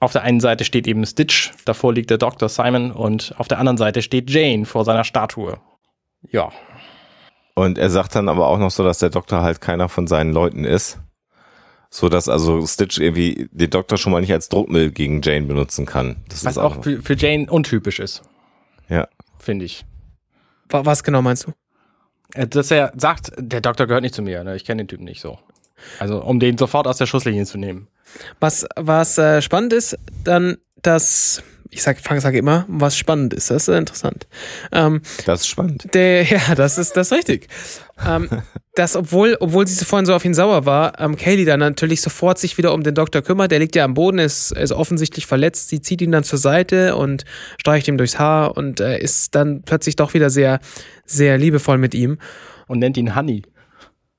auf der einen Seite steht eben Stitch, davor liegt der Dr. Simon und auf der anderen Seite steht Jane vor seiner Statue. Ja, Und er sagt dann aber auch noch so, dass der Doktor halt keiner von seinen Leuten ist. So dass also Stitch irgendwie den Doktor schon mal nicht als Druckmittel gegen Jane benutzen kann. Das was ist auch für, für Jane untypisch ist, ja. finde ich. Wa- Was genau meinst du? Äh, Dass er sagt, der Doktor gehört nicht zu mir, ne? ich kenne den Typen nicht so. Also, um den sofort aus der Schusslinie zu nehmen. Was, was äh, spannend ist, dann, dass, ich sag, Frank sage immer, was spannend ist, das ist interessant. Ähm, Das ist spannend. der, ja, das ist das ist richtig. Ähm, dass, obwohl, obwohl sie so vorhin so auf ihn sauer war, ähm, Kaylee dann natürlich sofort sich wieder um den Doktor kümmert. Der liegt ja am Boden, ist, ist offensichtlich verletzt. Sie zieht ihn dann zur Seite und streicht ihm durchs Haar und äh, ist dann plötzlich doch wieder sehr, sehr liebevoll mit ihm. Und nennt ihn Honey.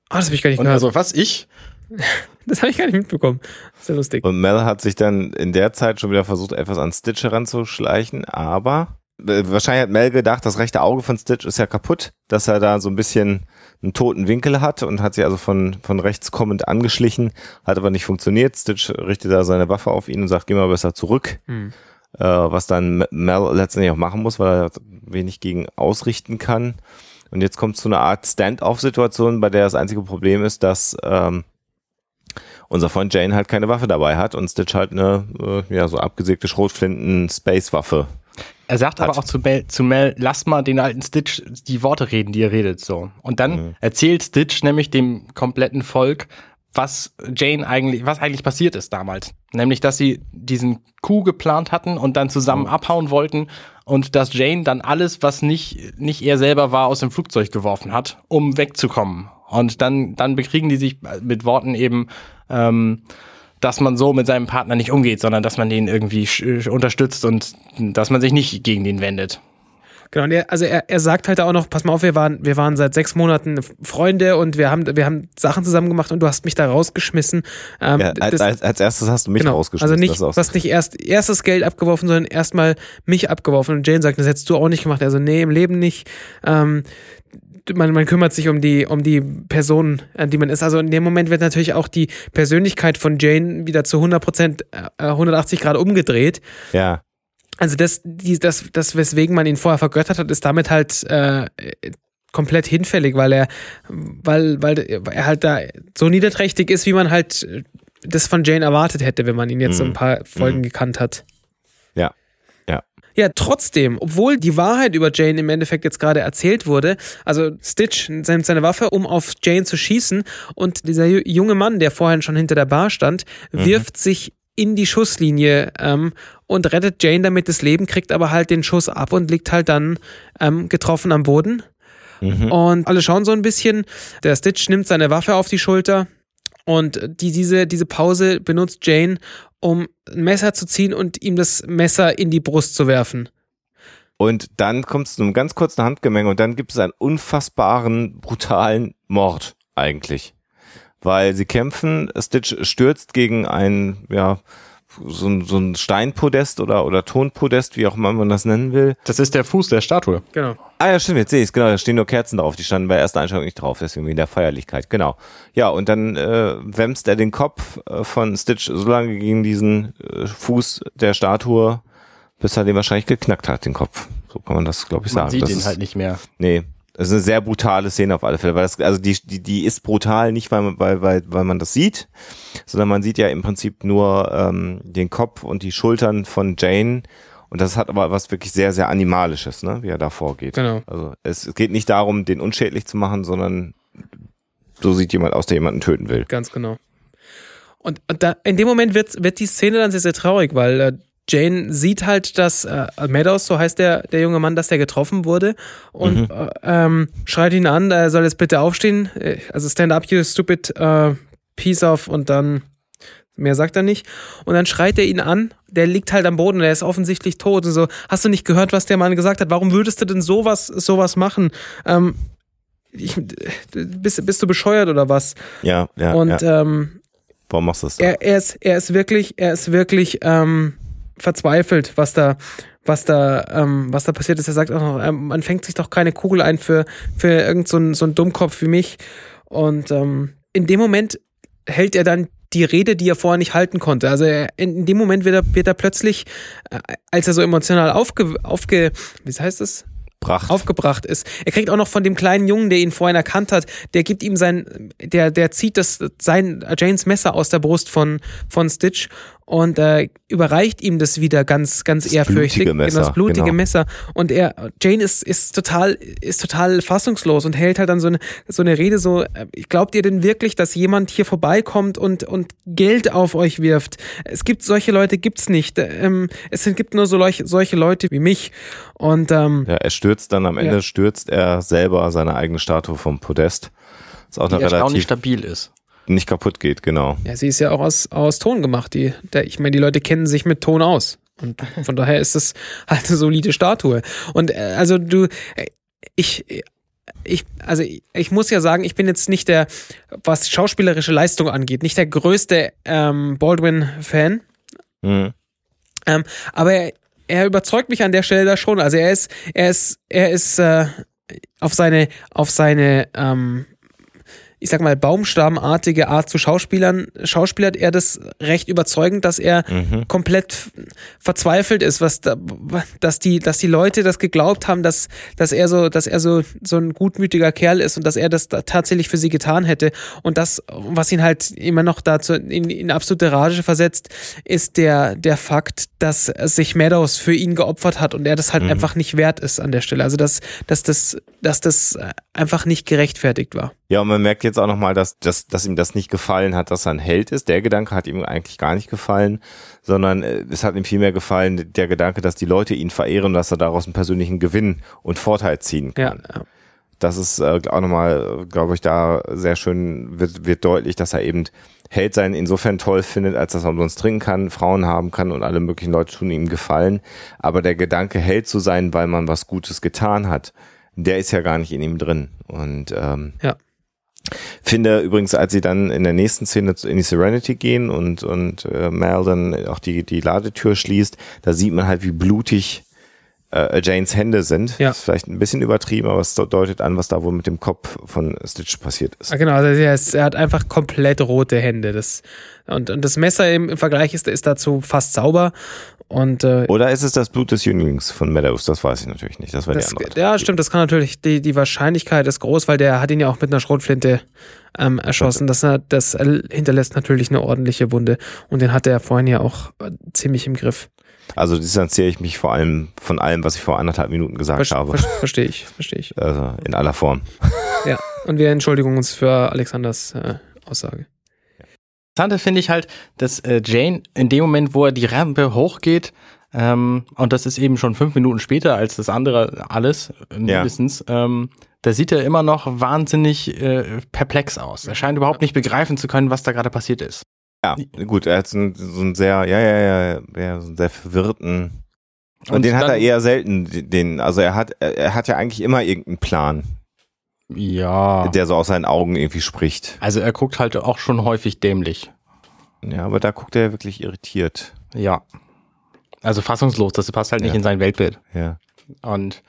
Ah, das habe ich gar nicht Und gehört. also, was ich? das habe ich gar nicht mitbekommen. Sehr lustig. Und Mel hat sich dann in der Zeit schon wieder versucht, etwas an Stitch heranzuschleichen, aber wahrscheinlich hat Mel gedacht, das rechte Auge von Stitch ist ja kaputt, dass er da so ein bisschen einen toten Winkel hat und hat sich also von, von rechts kommend angeschlichen, hat aber nicht funktioniert. Stitch richtet da seine Waffe auf ihn und sagt, geh mal besser zurück. Hm. Äh, was dann Mel letztendlich auch machen muss, weil er wenig gegen ausrichten kann. Und jetzt kommt zu einer Art Stand-off-Situation, bei der das einzige Problem ist, dass ähm, unser Freund Jane halt keine Waffe dabei hat und Stitch halt eine äh, ja so abgesägte Schrotflinten-Space-Waffe. Er sagt aber Hat. auch zu Mel, zu Mel, lass mal den alten Stitch die Worte reden, die er redet, so. Und dann Mhm. erzählt Stitch nämlich dem kompletten Volk, was Jane eigentlich, was eigentlich passiert ist damals. Nämlich, dass sie diesen Coup geplant hatten und dann zusammen Mhm. abhauen wollten und dass Jane dann alles, was nicht, nicht er selber war, aus dem Flugzeug geworfen hat, um wegzukommen. Und dann, dann bekriegen die sich mit Worten eben, ähm, dass man so mit seinem Partner nicht umgeht, sondern dass man den irgendwie unterstützt und dass man sich nicht gegen den wendet. Genau, und er, also er, er sagt halt auch noch, pass mal auf, wir waren, wir waren seit sechs Monaten Freunde und wir haben, wir haben Sachen zusammen gemacht und du hast mich da rausgeschmissen. Ähm, ja, als, das, als, als erstes hast du mich genau, rausgeschmissen. Also nicht, du hast nicht erst erstes Geld abgeworfen, sondern erstmal mich abgeworfen. Und Jane sagt, das hättest du auch nicht gemacht. Also nee, im Leben nicht. Ähm, man, man kümmert sich um die, um die Person, an die man ist. Also in dem Moment wird natürlich auch die Persönlichkeit von Jane wieder zu 100 Prozent, äh, 180 Grad umgedreht. Ja. Also das, die, das, das, weswegen man ihn vorher vergöttert hat, ist damit halt äh, komplett hinfällig, weil er, weil, weil er halt da so niederträchtig ist, wie man halt das von Jane erwartet hätte, wenn man ihn jetzt mhm. so ein paar Folgen mhm. gekannt hat. Ja. Trotzdem, obwohl die Wahrheit über Jane im Endeffekt jetzt gerade erzählt wurde, also Stitch nimmt seine Waffe, um auf Jane zu schießen und dieser junge Mann, der vorhin schon hinter der Bar stand, mhm. wirft sich in die Schusslinie ähm, und rettet Jane damit das Leben, kriegt aber halt den Schuss ab und liegt halt dann ähm, getroffen am Boden. Mhm. Und alle schauen so ein bisschen. Der Stitch nimmt seine Waffe auf die Schulter und die, diese, diese Pause benutzt Jane, um ein Messer zu ziehen und ihm das Messer in die Brust zu werfen. Und dann kommt es zu einem ganz kurzen Handgemenge und dann gibt es einen unfassbaren, brutalen Mord eigentlich weil sie kämpfen. Stitch stürzt gegen ein, ja, so ein, so ein Steinpodest oder, oder Tonpodest, wie auch immer man das nennen will. Das ist der Fuß der Statue. Genau. Ah ja, stimmt, jetzt sehe ich es, genau, da stehen nur Kerzen drauf, die standen bei der ersten Einstellung nicht drauf, deswegen in der Feierlichkeit, genau. Ja, und dann äh, wämst er den Kopf äh, von Stitch so lange gegen diesen äh, Fuß der Statue, bis er den wahrscheinlich geknackt hat, den Kopf. So kann man das, glaube ich, man sagen. Man sieht das ihn ist, halt nicht mehr. Nee, das ist eine sehr brutale Szene auf alle Fälle, weil das, also die, die, die ist brutal nicht, weil, weil, weil, weil man das sieht, sondern man sieht ja im Prinzip nur ähm, den Kopf und die Schultern von Jane. Und das hat aber was wirklich sehr, sehr Animalisches, ne, wie er da vorgeht. Genau. Also es geht nicht darum, den unschädlich zu machen, sondern so sieht jemand aus, der jemanden töten will. Ganz genau. Und, und da, in dem Moment wird, wird die Szene dann sehr, sehr traurig, weil äh, Jane sieht halt, dass äh, Meadows, so heißt der, der junge Mann, dass der getroffen wurde und mhm. äh, ähm, schreit ihn an, er soll jetzt bitte aufstehen. Äh, also stand up, you stupid uh, piece of und dann mehr sagt er nicht. Und dann schreit er ihn an, der liegt halt am Boden und er ist offensichtlich tot und so. Hast du nicht gehört, was der Mann gesagt hat? Warum würdest du denn sowas, sowas machen? Ähm, ich, bist, bist du bescheuert oder was? Ja, ja. Und ja. Ähm, warum machst du das? Er, er ist, er ist wirklich, er ist wirklich ähm, verzweifelt, was da, was da, ähm, was da passiert ist. Er sagt auch noch, ähm, man fängt sich doch keine Kugel ein für, für irgend so ein, so ein Dummkopf wie mich. Und ähm, in dem Moment hält er dann die Rede, die er vorher nicht halten konnte. Also er, in dem Moment wird er, wird er plötzlich, äh, als er so emotional aufge, aufge, wie heißt es? Bracht. aufgebracht ist. Er kriegt auch noch von dem kleinen Jungen, der ihn vorhin erkannt hat, der gibt ihm sein, der, der zieht das, sein Janes Messer aus der Brust von, von Stitch und äh, überreicht ihm das wieder ganz, ganz das ehrfürchtig. Blutige Messer, das blutige genau. Messer. Und er, Jane ist, ist total, ist total fassungslos und hält halt dann so eine, so eine Rede so, äh, glaubt ihr denn wirklich, dass jemand hier vorbeikommt und, und Geld auf euch wirft? Es gibt solche Leute, gibt's nicht. Ähm, es gibt nur so solche, solche Leute wie mich. Und, ähm, ja, er stürzt dann am Ende, ja. stürzt er selber seine eigene Statue vom Podest. Was auch eine relativ stabil ist nicht kaputt geht, genau. Ja, sie ist ja auch aus, aus Ton gemacht. Die, der, ich meine, die Leute kennen sich mit Ton aus. Und von daher ist es halt eine solide Statue. Und äh, also du, äh, ich, ich, also ich muss ja sagen, ich bin jetzt nicht der, was schauspielerische Leistung angeht, nicht der größte ähm, Baldwin-Fan. Mhm. Ähm, aber er, er überzeugt mich an der Stelle da schon. Also er ist, er ist, er ist äh, auf seine, auf seine ähm, ich sag mal, baumstammartige Art zu Schauspielern, schauspielert er das recht überzeugend, dass er mhm. komplett verzweifelt ist, was da, dass die, dass die Leute das geglaubt haben, dass, dass er so, dass er so, so ein gutmütiger Kerl ist und dass er das da tatsächlich für sie getan hätte. Und das, was ihn halt immer noch dazu in, in absolute Rage versetzt, ist der, der Fakt, dass sich Meadows für ihn geopfert hat und er das halt mhm. einfach nicht wert ist an der Stelle. Also, dass, dass das, dass das einfach nicht gerechtfertigt war. Ja, und man merkt jetzt auch nochmal, dass, dass, dass ihm das nicht gefallen hat, dass er ein Held ist. Der Gedanke hat ihm eigentlich gar nicht gefallen, sondern äh, es hat ihm vielmehr gefallen, der Gedanke, dass die Leute ihn verehren, dass er daraus einen persönlichen Gewinn und Vorteil ziehen Ja, kann. ja. Das ist äh, auch nochmal, glaube ich, da sehr schön wird, wird deutlich, dass er eben Held sein insofern toll findet, als dass er umsonst trinken kann, Frauen haben kann und alle möglichen Leute tun ihm gefallen. Aber der Gedanke, Held zu sein, weil man was Gutes getan hat, der ist ja gar nicht in ihm drin. Und ähm, Ja. Finde übrigens, als sie dann in der nächsten Szene in die Serenity gehen und, und äh, Mal dann auch die, die Ladetür schließt, da sieht man halt, wie blutig äh, Janes Hände sind. Ja. Das ist vielleicht ein bisschen übertrieben, aber es deutet an, was da wohl mit dem Kopf von Stitch passiert ist. Ah, genau, also er, ist, er hat einfach komplett rote Hände. Das, und, und das Messer im, im Vergleich ist, ist dazu fast sauber. Und äh, Oder ist es das Blut des Jünglings von Meadows? Das weiß ich natürlich nicht. Das wäre die das, andere. ja, stimmt, das kann natürlich, die, die Wahrscheinlichkeit ist groß, weil der hat ihn ja auch mit einer Schrotflinte ähm, erschossen. Das, hat- das hinterlässt natürlich eine ordentliche Wunde. Und den hatte er vorhin ja auch äh, ziemlich im Griff. Also distanziere ich mich vor allem von allem, was ich vor anderthalb Minuten gesagt Ver habe. ver verstehe ich, verstehe ich. Also in aller Form. Ja, und wir entschuldigen uns für Alexanders äh, Aussage. Interessante finde ich halt, dass äh, Jane in dem Moment, wo er die Rampe hochgeht, ähm, und das ist eben schon fünf Minuten später als das andere alles, äh, Ja. mindestens, ähm, da sieht er immer noch wahnsinnig äh, perplex aus. Er scheint überhaupt nicht begreifen zu können, was da gerade passiert ist. Ja, gut, er hat so einen, so einen sehr, ja, ja, ja, ja, so einen sehr verwirrten. Und, Und den hat er eher selten, den, also er hat, er er hat ja eigentlich immer irgendeinen Plan, Ja. der so aus seinen Augen irgendwie spricht. Also er guckt halt auch schon häufig dämlich. Ja, aber da guckt er wirklich irritiert. Ja. Also fassungslos, das passt halt nicht Ja. in sein Weltbild. Ja. Und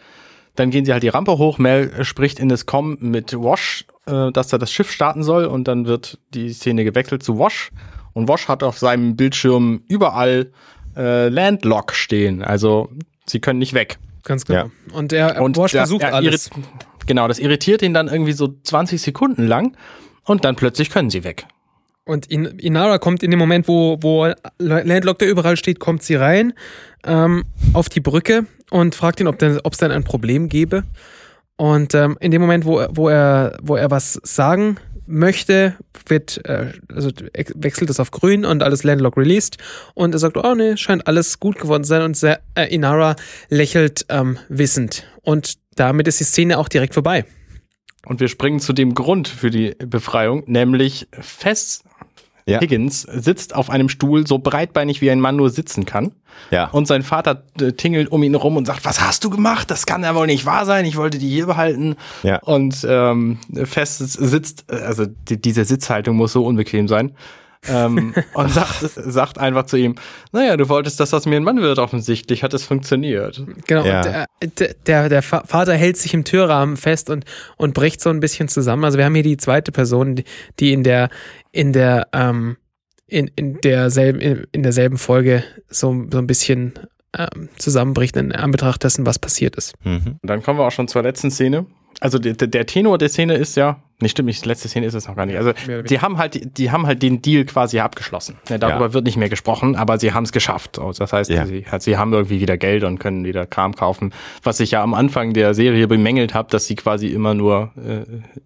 dann gehen sie halt die Rampe hoch. Mel spricht in das Com mit Wash, äh, dass er das Schiff starten soll. Und dann wird die Szene gewechselt zu Wash. Und Wash hat auf seinem Bildschirm überall äh, Landlock stehen. Also sie können nicht weg. Ganz genau. Ja. Und er, Und Bosch der- versucht er alles. irrit- Genau, das irritiert ihn dann irgendwie so 20 Sekunden lang. Und dann plötzlich können sie weg. Und In Inara kommt in dem Moment, wo, wo Landlock da überall steht, kommt sie rein ähm, auf die Brücke und fragt ihn, ob es denn ein Problem gäbe. Und ähm, in dem Moment, wo, wo, er, wo er was sagen möchte, wird, äh, also wechselt es auf grün und alles Landlock released. Und er sagt, oh nee, scheint alles gut geworden zu sein. Und äh, Inara lächelt ähm, wissend. Und damit ist die Szene auch direkt vorbei. Und wir springen zu dem Grund für die Befreiung, nämlich Fess Ja. Higgins sitzt auf einem Stuhl so breitbeinig wie ein Mann nur sitzen kann. Ja. Und sein Vater äh, tingelt um ihn rum und sagt, was hast du gemacht? Das kann ja wohl nicht wahr sein. Ich wollte die hier behalten. Ja. Und ähm, Fest sitzt, also die, diese Sitzhaltung muss so unbequem sein. Ähm, und sagt, sagt einfach zu ihm, naja, du wolltest, dass das mir ein Mann wird, offensichtlich hat es funktioniert. Genau, Ja. und der, der- der, Vater hält sich im Türrahmen fest und, und bricht so ein bisschen zusammen. Also wir haben hier die zweite Person, die, die in der, in der, ähm, in, in derselben, in, in derselben Folge so, so ein bisschen ähm, zusammenbricht in Anbetracht dessen, was passiert ist. Mhm. Und dann kommen wir auch schon zur letzten Szene. Also der, der- der Tenor der Szene ist ja, nee, stimmt nicht, letzte Szene ist es noch gar nicht. Also die haben halt, die haben halt den Deal quasi abgeschlossen. Ja, darüber Ja. wird nicht mehr gesprochen, aber sie haben es geschafft. Also das heißt, Ja. sie, sie haben irgendwie wieder Geld und können wieder Kram kaufen. Was ich ja am Anfang der Serie bemängelt habe, dass sie quasi immer nur äh,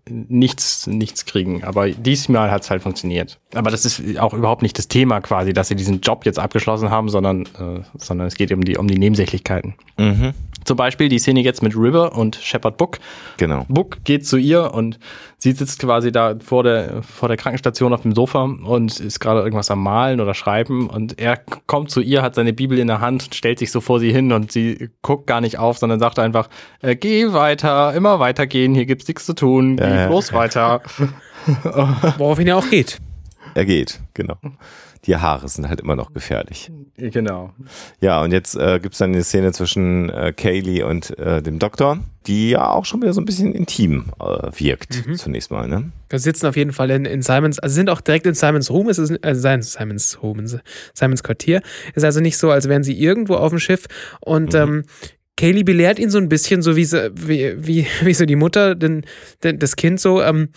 nichts, nichts kriegen. Aber diesmal hat es halt funktioniert. Aber das ist auch überhaupt nicht das Thema quasi, dass sie diesen Job jetzt abgeschlossen haben, sondern, äh, sondern es geht um die, um die Nebensächlichkeiten. Mhm. Zum Beispiel die Szene jetzt mit River und Shepard Book. Genau. Book geht zu ihr und sie sitzt quasi da vor der, vor der Krankenstation auf dem Sofa und ist gerade irgendwas am Malen oder Schreiben und er kommt zu ihr, hat seine Bibel in der Hand, stellt sich so vor sie hin und sie guckt gar nicht auf, sondern sagt einfach, äh, geh weiter, immer weitergehen, hier gibt's nichts zu tun, geh Ja, ja. bloß weiter. Woraufhin er auch geht. Er geht, genau. Die Haare sind halt immer noch gefährlich. genau. Ja, und jetzt äh, gibt's dann eine Szene zwischen äh, Kaylee und äh, dem Doktor, die ja auch schon wieder so ein bisschen intim äh, wirkt, zunächst mal, ne? Wir sitzen auf jeden Fall in, in Simons, also sind auch direkt in Simons Room, es ist äh, sein, Simons Home, Simons Quartier. Es ist also nicht so, als wären sie irgendwo auf dem Schiff und ähm, Kaylee belehrt ihn so ein bisschen, so wie, sie, wie, wie, wie so die Mutter, denn, denn das Kind so, ähm,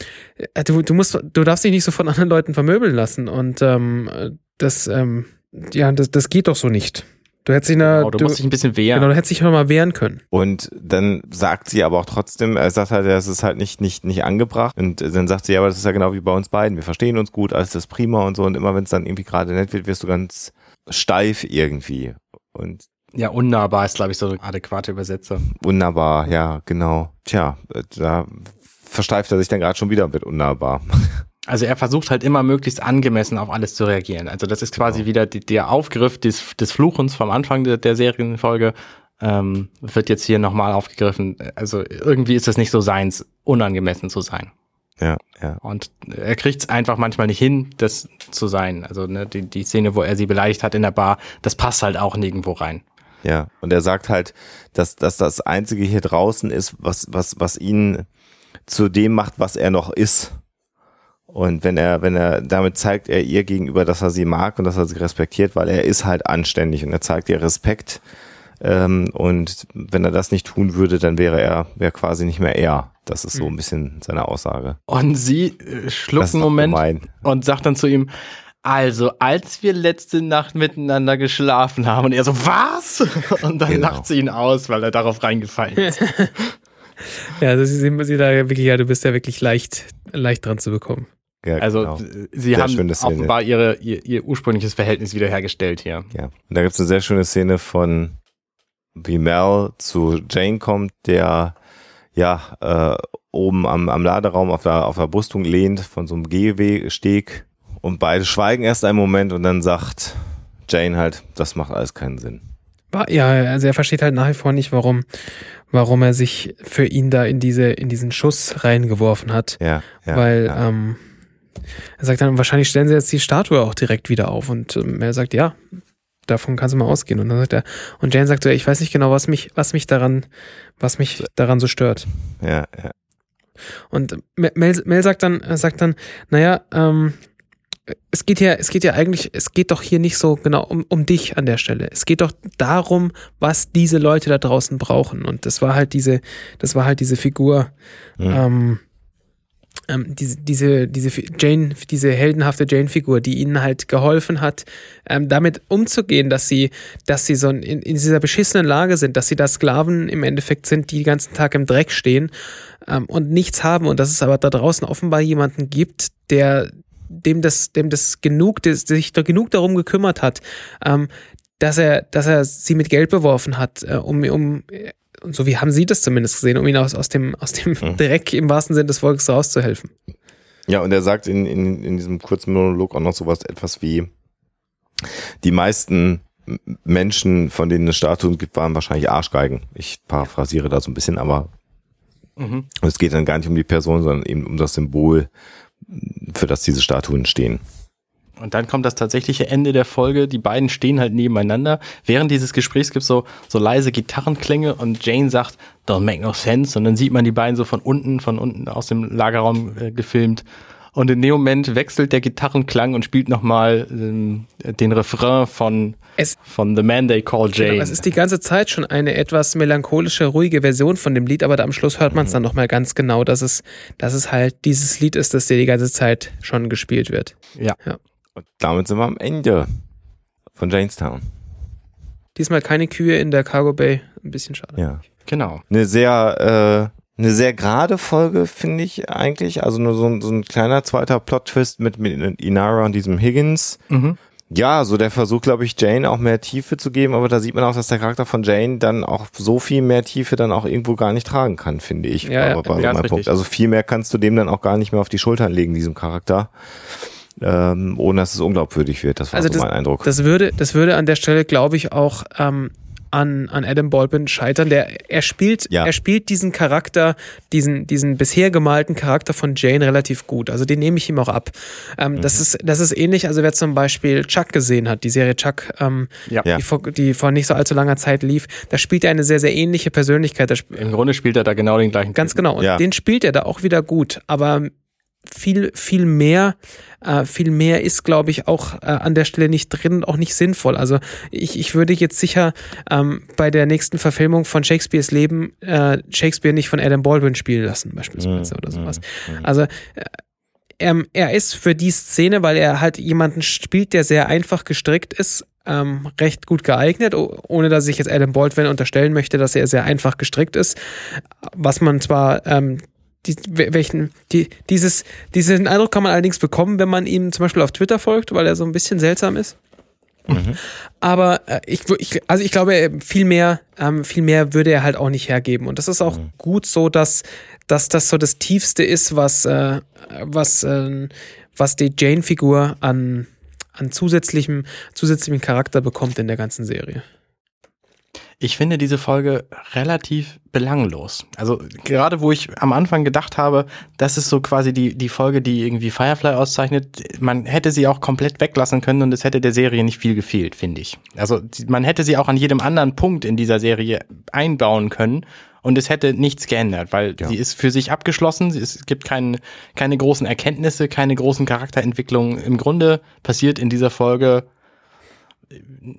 äh, du, du musst, du darfst dich nicht so von anderen Leuten vermöbeln lassen und ähm, das, ähm, ja, das, das geht doch so nicht. Du hättest dich, na, Genau, du, musst dich ein bisschen wehren. genau, du hättest dich noch mal wehren können. Und dann sagt sie aber auch trotzdem, er sagt halt, das ist halt nicht, nicht, nicht angebracht. Und dann sagt sie, ja, aber das ist ja genau wie bei uns beiden. Wir verstehen uns gut, alles ist prima und so. Und immer wenn es dann irgendwie gerade nett wird, wirst du ganz steif irgendwie. Und ja, unnahbar ist, glaube ich, so eine adäquate Übersetzer. wunderbar, ja, genau. Tja, da versteift er sich dann gerade schon wieder mit unnahbar. Also er versucht halt immer möglichst angemessen auf alles zu reagieren. Also das ist quasi wieder die, der Aufgriff des, des Fluchens vom Anfang der, der Serienfolge. Ähm, wird jetzt hier nochmal aufgegriffen. Also irgendwie ist es nicht so seins, unangemessen zu sein. Ja, ja. Und er kriegt es einfach manchmal nicht hin, das zu sein. Also ne, die, die Szene, wo er sie beleidigt hat in der Bar, das passt halt auch nirgendwo rein. Ja, und er sagt halt, dass, dass das Einzige hier draußen ist, was, was, was ihn zu dem macht, was er noch ist. Und wenn er, wenn er, damit zeigt er ihr gegenüber, dass er sie mag und dass er sie respektiert, weil er ist halt anständig und er zeigt ihr Respekt. Ähm, und wenn er das nicht tun würde, dann wäre er, wäre quasi nicht mehr er. Das ist so ein bisschen seine Aussage. Und sie äh, schluckt einen Moment gemein. und sagt dann zu ihm, also als wir letzte Nacht miteinander geschlafen haben und er so, was? Und dann Genau. lacht sie ihn aus, weil er darauf reingefallen ist. Ja, das ist sie da wirklich, ja, du bist ja wirklich leicht, leicht dran zu bekommen. Ja, Also genau. sie Sehr haben schöne Szene. offenbar ihre, ihr, ihr ursprüngliches Verhältnis wiederhergestellt hier. Ja. Und da gibt's eine sehr schöne Szene von wie Mel zu Jane kommt, der ja äh, oben am, am Laderaum auf der, auf der Brüstung lehnt von so einem Gehweg und beide schweigen erst einen Moment und dann sagt Jane halt, das macht alles keinen Sinn. Ja, also er versteht halt nach wie vor nicht, warum, warum er sich für ihn da in diese, in diesen Schuss reingeworfen hat. Ja, ja, weil ja. ähm, er sagt dann, wahrscheinlich stellen sie jetzt die Statue auch direkt wieder auf. Und ähm, er sagt, ja, davon kannst du mal ausgehen. Und dann sagt er, und Jane sagt ich weiß nicht genau, was mich, was mich daran, was mich daran so stört. ja, ja. Und Mel, Mel sagt dann, sagt dann, naja, ähm, es geht ja, es geht ja eigentlich, es geht doch hier nicht so genau um, um dich an der Stelle. Es geht doch darum, was diese Leute da draußen brauchen. Und das war halt diese, das war halt diese Figur, Mhm. ähm, ähm, diese, diese, diese Jane, diese heldenhafte Jane-Figur, die ihnen halt geholfen hat, ähm, damit umzugehen, dass sie, dass sie so in, in dieser beschissenen Lage sind, dass sie da Sklaven im Endeffekt sind, die den ganzen Tag im Dreck stehen ähm, und nichts haben und dass es aber da draußen offenbar jemanden gibt, der dem das, dem das genug, der sich da genug darum gekümmert hat, ähm, dass er, dass er sie mit Geld beworfen hat, äh, um, um äh, und so wie haben sie das zumindest gesehen, um ihn aus, aus dem, aus dem Dreck im wahrsten Sinne des Volkes rauszuhelfen. Ja, und er sagt in, in, in diesem kurzen Monolog auch noch sowas etwas wie, die meisten Menschen, von denen es Statuen gibt, waren wahrscheinlich Arschgeigen. Ich paraphrasiere da so ein bisschen, aber Mhm. es geht dann gar nicht um die Person, sondern eben um das Symbol, für das diese Statuen stehen. Und dann kommt das tatsächliche Ende der Folge. Die beiden stehen halt nebeneinander. Während dieses Gesprächs gibt es so, so leise Gitarrenklänge und Jane sagt, don't make no sense. Und dann sieht man die beiden so von unten, von unten aus dem Lagerraum äh, gefilmt. Und in dem Moment wechselt der Gitarrenklang und spielt nochmal ähm, den Refrain von, Es- von The Man They Call Jane. Genau, es ist die ganze Zeit schon eine etwas melancholische, ruhige Version von dem Lied, aber da am Schluss hört man es dann nochmal ganz genau, dass es, dass es halt dieses Lied ist, das dir die ganze Zeit schon gespielt wird. ja. Und damit sind wir am Ende von Janestown. Diesmal keine Kühe in der Cargo Bay. Ein bisschen schade. Ja. Genau. Eine sehr, äh, eine sehr gerade Folge, finde ich eigentlich. Also nur so, ein- so ein kleiner zweiter Plot-Twist mit, mit Inara und diesem Higgins. Mhm. Ja, so der Versuch, glaube ich, Jane auch mehr Tiefe zu geben, aber da sieht man auch, dass der Charakter von Jane dann auch so viel mehr Tiefe dann auch irgendwo gar nicht tragen kann, finde ich. Ja, aber so Ja, ist mein. Punkt. Also viel mehr kannst du dem dann auch gar nicht mehr auf die Schultern legen, diesem Charakter. Ähm, ohne dass es unglaubwürdig wird. Das war Also so mein Eindruck. Das würde, das würde an der Stelle, glaube ich, auch ähm, an, an Adam Baldwin scheitern. Der, er spielt, Ja. er spielt diesen Charakter, diesen, diesen bisher gemalten Charakter von Jane relativ gut. Also den nehme ich ihm auch ab. Ähm, Mhm. das ist, das ist ähnlich, also wer zum Beispiel Chuck gesehen hat, die Serie Chuck, ähm, Ja. Die, vor, die vor nicht so allzu langer Zeit lief, da spielt er eine sehr, sehr ähnliche Persönlichkeit. Im Grunde spielt er da genau den gleichen. Ganz genau. Und Ja. den spielt er da auch wieder gut. Aber viel, viel mehr, äh, viel mehr ist, glaube ich, auch äh, an der Stelle nicht drin und auch nicht sinnvoll. Also ich, ich würde jetzt sicher ähm, bei der nächsten Verfilmung von Shakespeares Leben äh, Shakespeare nicht von Adam Baldwin spielen lassen, beispielsweise oder sowas. Also äh, ähm, er ist für die Szene, weil er halt jemanden spielt, der sehr einfach gestrickt ist, ähm, recht gut geeignet, ohne dass ich jetzt Adam Baldwin unterstellen möchte, dass er sehr einfach gestrickt ist. Was man zwar ähm, die, wel- welchen, die, dieses, diesen Eindruck kann man allerdings bekommen, wenn man ihm zum Beispiel auf Twitter folgt, weil er so ein bisschen seltsam ist. Aber äh, ich, ich, also ich glaube, viel mehr, ähm, viel mehr würde er halt auch nicht hergeben. Und das ist auch gut so, dass, dass das so das Tiefste ist, was, äh, was, äh, was die Jane-Figur an, an zusätzlichem, zusätzlichem Charakter bekommt in der ganzen Serie. Ich finde diese Folge relativ belanglos. Also gerade wo ich am Anfang gedacht habe, das ist so quasi die, die Folge, die irgendwie Firefly auszeichnet, man hätte sie auch komplett weglassen können und es hätte der Serie nicht viel gefehlt, finde ich. Also man hätte sie auch an jedem anderen Punkt in dieser Serie einbauen können und es hätte nichts geändert, weil Ja. sie ist für sich abgeschlossen, es gibt kein, keine großen Erkenntnisse, keine großen Charakterentwicklungen. Im Grunde passiert in dieser Folge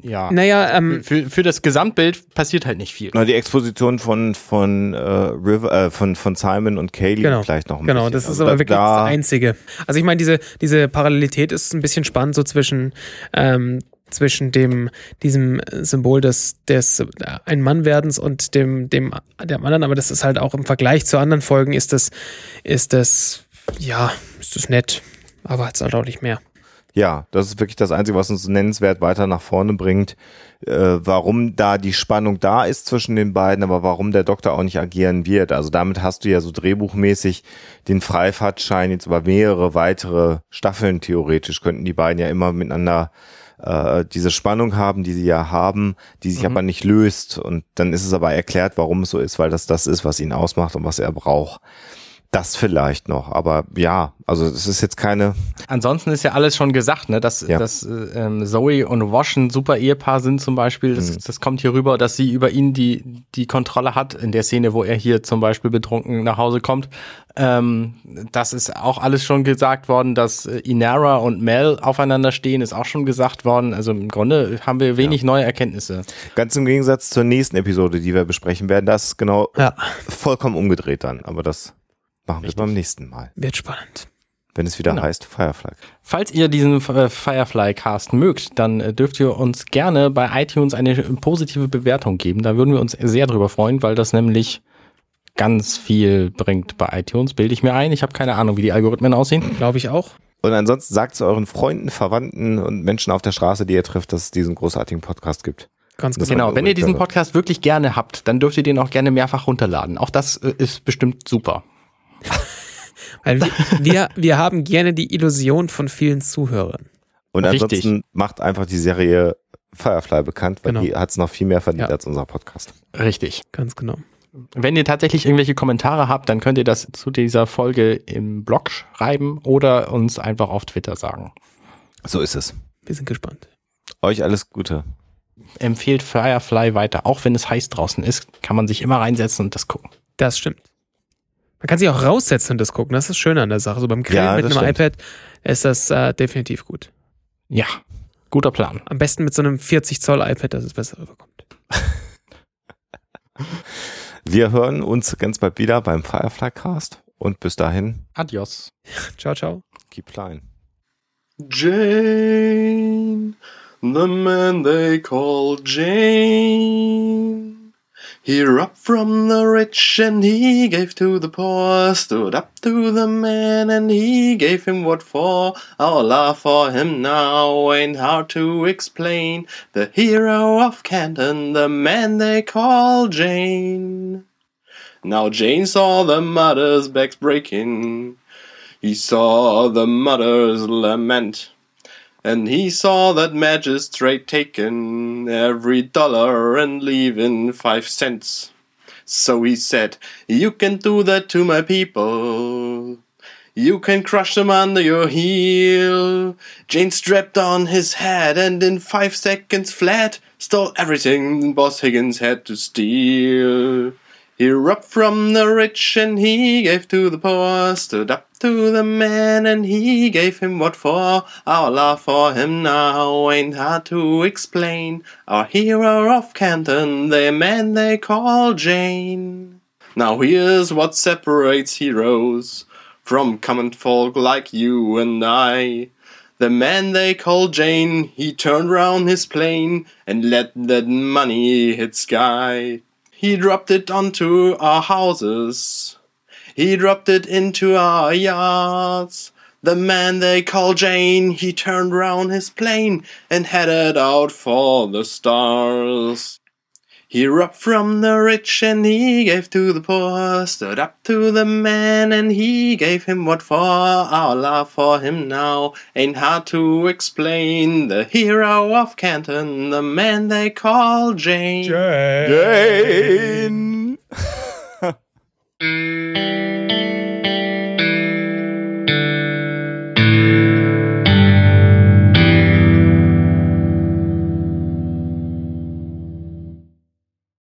ja. Naja, ähm, Für, für das Gesamtbild passiert halt nicht viel. Na, die Exposition von von äh, River, äh, von von Simon und Kaylee Genau, vielleicht noch ein genau, bisschen. das ist Also aber da- wirklich da, das Einzige. Also ich meine, diese, diese Parallelität ist ein bisschen spannend so zwischen, ähm, zwischen dem, diesem Symbol des, des ein Mannwerdens und dem, dem, dem anderen, aber das ist halt auch im Vergleich zu anderen Folgen ist das, ist das, ja, ist das nett, aber jetzt halt auch nicht mehr. Ja, das ist wirklich das Einzige, was uns nennenswert weiter nach vorne bringt. Äh, warum da die Spannung da ist zwischen den beiden, aber warum der Doktor auch nicht agieren wird. Also damit hast du ja so drehbuchmäßig den Freifahrtschein jetzt über mehrere weitere Staffeln theoretisch könnten die beiden ja immer miteinander äh, diese Spannung haben, die sie ja haben, die sich aber nicht löst. Und dann ist es aber erklärt, warum es so ist, weil das das ist, was ihn ausmacht und was er braucht. Das vielleicht noch, aber ja, also es ist jetzt keine, Ansonsten ist ja alles schon gesagt, ne? dass, Ja. dass äh, ähm, Zoe und Wash ein super Ehepaar sind zum Beispiel. Das, das kommt hier rüber, dass sie über ihn die, die Kontrolle hat in der Szene, wo er hier zum Beispiel betrunken nach Hause kommt. Ähm, das ist auch alles schon gesagt worden, dass äh, Inara und Mel aufeinander stehen, ist auch schon gesagt worden. Also im Grunde haben wir wenig neue Erkenntnisse. Ganz im Gegensatz zur nächsten Episode, die wir besprechen werden, das ist genau Ja. vollkommen umgedreht dann. Aber das machen Richtig. wir beim nächsten Mal, Wird spannend. wenn es wieder Genau. heißt Firefly. Falls ihr diesen äh, Firefly-Cast mögt, dann äh, dürft ihr uns gerne bei iTunes eine positive Bewertung geben. Da würden wir uns sehr drüber freuen, weil das nämlich ganz viel bringt bei iTunes, bilde ich mir ein. Ich habe keine Ahnung, wie die Algorithmen aussehen. Glaube ich auch. Und ansonsten sagt zu euren Freunden, Verwandten und Menschen auf der Straße, die ihr trifft, dass es diesen großartigen Podcast gibt. Ganz genau. Genau, wenn ihr diesen Podcast wirklich gerne habt, dann dürft ihr den auch gerne mehrfach runterladen. Auch das äh, ist bestimmt super. Weil wir, wir, wir haben gerne die Illusion von vielen Zuhörern. Und Richtig. ansonsten macht einfach die Serie Firefly bekannt, weil Genau. die hat es noch viel mehr verdient Ja. als unser Podcast. Richtig. Ganz genau. Wenn ihr tatsächlich irgendwelche Kommentare habt, dann könnt ihr das zu dieser Folge im Blog schreiben oder uns einfach auf Twitter sagen. So ist es. Wir sind gespannt. Euch alles Gute. Empfehlt Firefly weiter, auch wenn es heiß draußen ist, kann man sich immer reinsetzen und das gucken. Das stimmt. Man kann sich auch raussetzen und das gucken. Das ist das Schöne an der Sache. So beim Grillen Ja, mit einem stimmt. iPad ist das äh, definitiv gut. Ja, guter Plan. Am besten mit so einem 40 Zoll iPad, dass es besser rüberkommt. Wir hören uns ganz bald wieder beim Firefly Cast und bis dahin, Adios. Ciao, ciao. keep flying. Jane, the man they call Jane. He robbed from the rich and he gave to the poor, stood up to the man and he gave him what for. Our love for him now ain't hard to explain. The hero of Canton, the man they call Jane. Now Jane saw the mother's backs breaking. He saw the mother's lament. And he saw that magistrate taking every dollar and leaving five cents. So he said, You can do that to my people. You can crush them under your heel. Jane strapped on his head and in five seconds flat stole everything Boss Higgins had to steal. He robbed from the rich and he gave to the poor, stood up to the man and he gave him what for. Our love for him now ain't hard to explain. Our hero of Canton, the man they call Jane. Now here's what separates heroes from common folk like you and I. The man they call Jane, he turned round his plane and let that money hit sky. He dropped it onto our houses. He dropped it into our yards. The man they call Jane, he turned round his plane and headed out for the stars. He robbed from the rich and he gave to the poor, stood up to the man and he gave him what for. Our love for him now ain't hard to explain. The hero of Canton, the man they call Jane. Jane.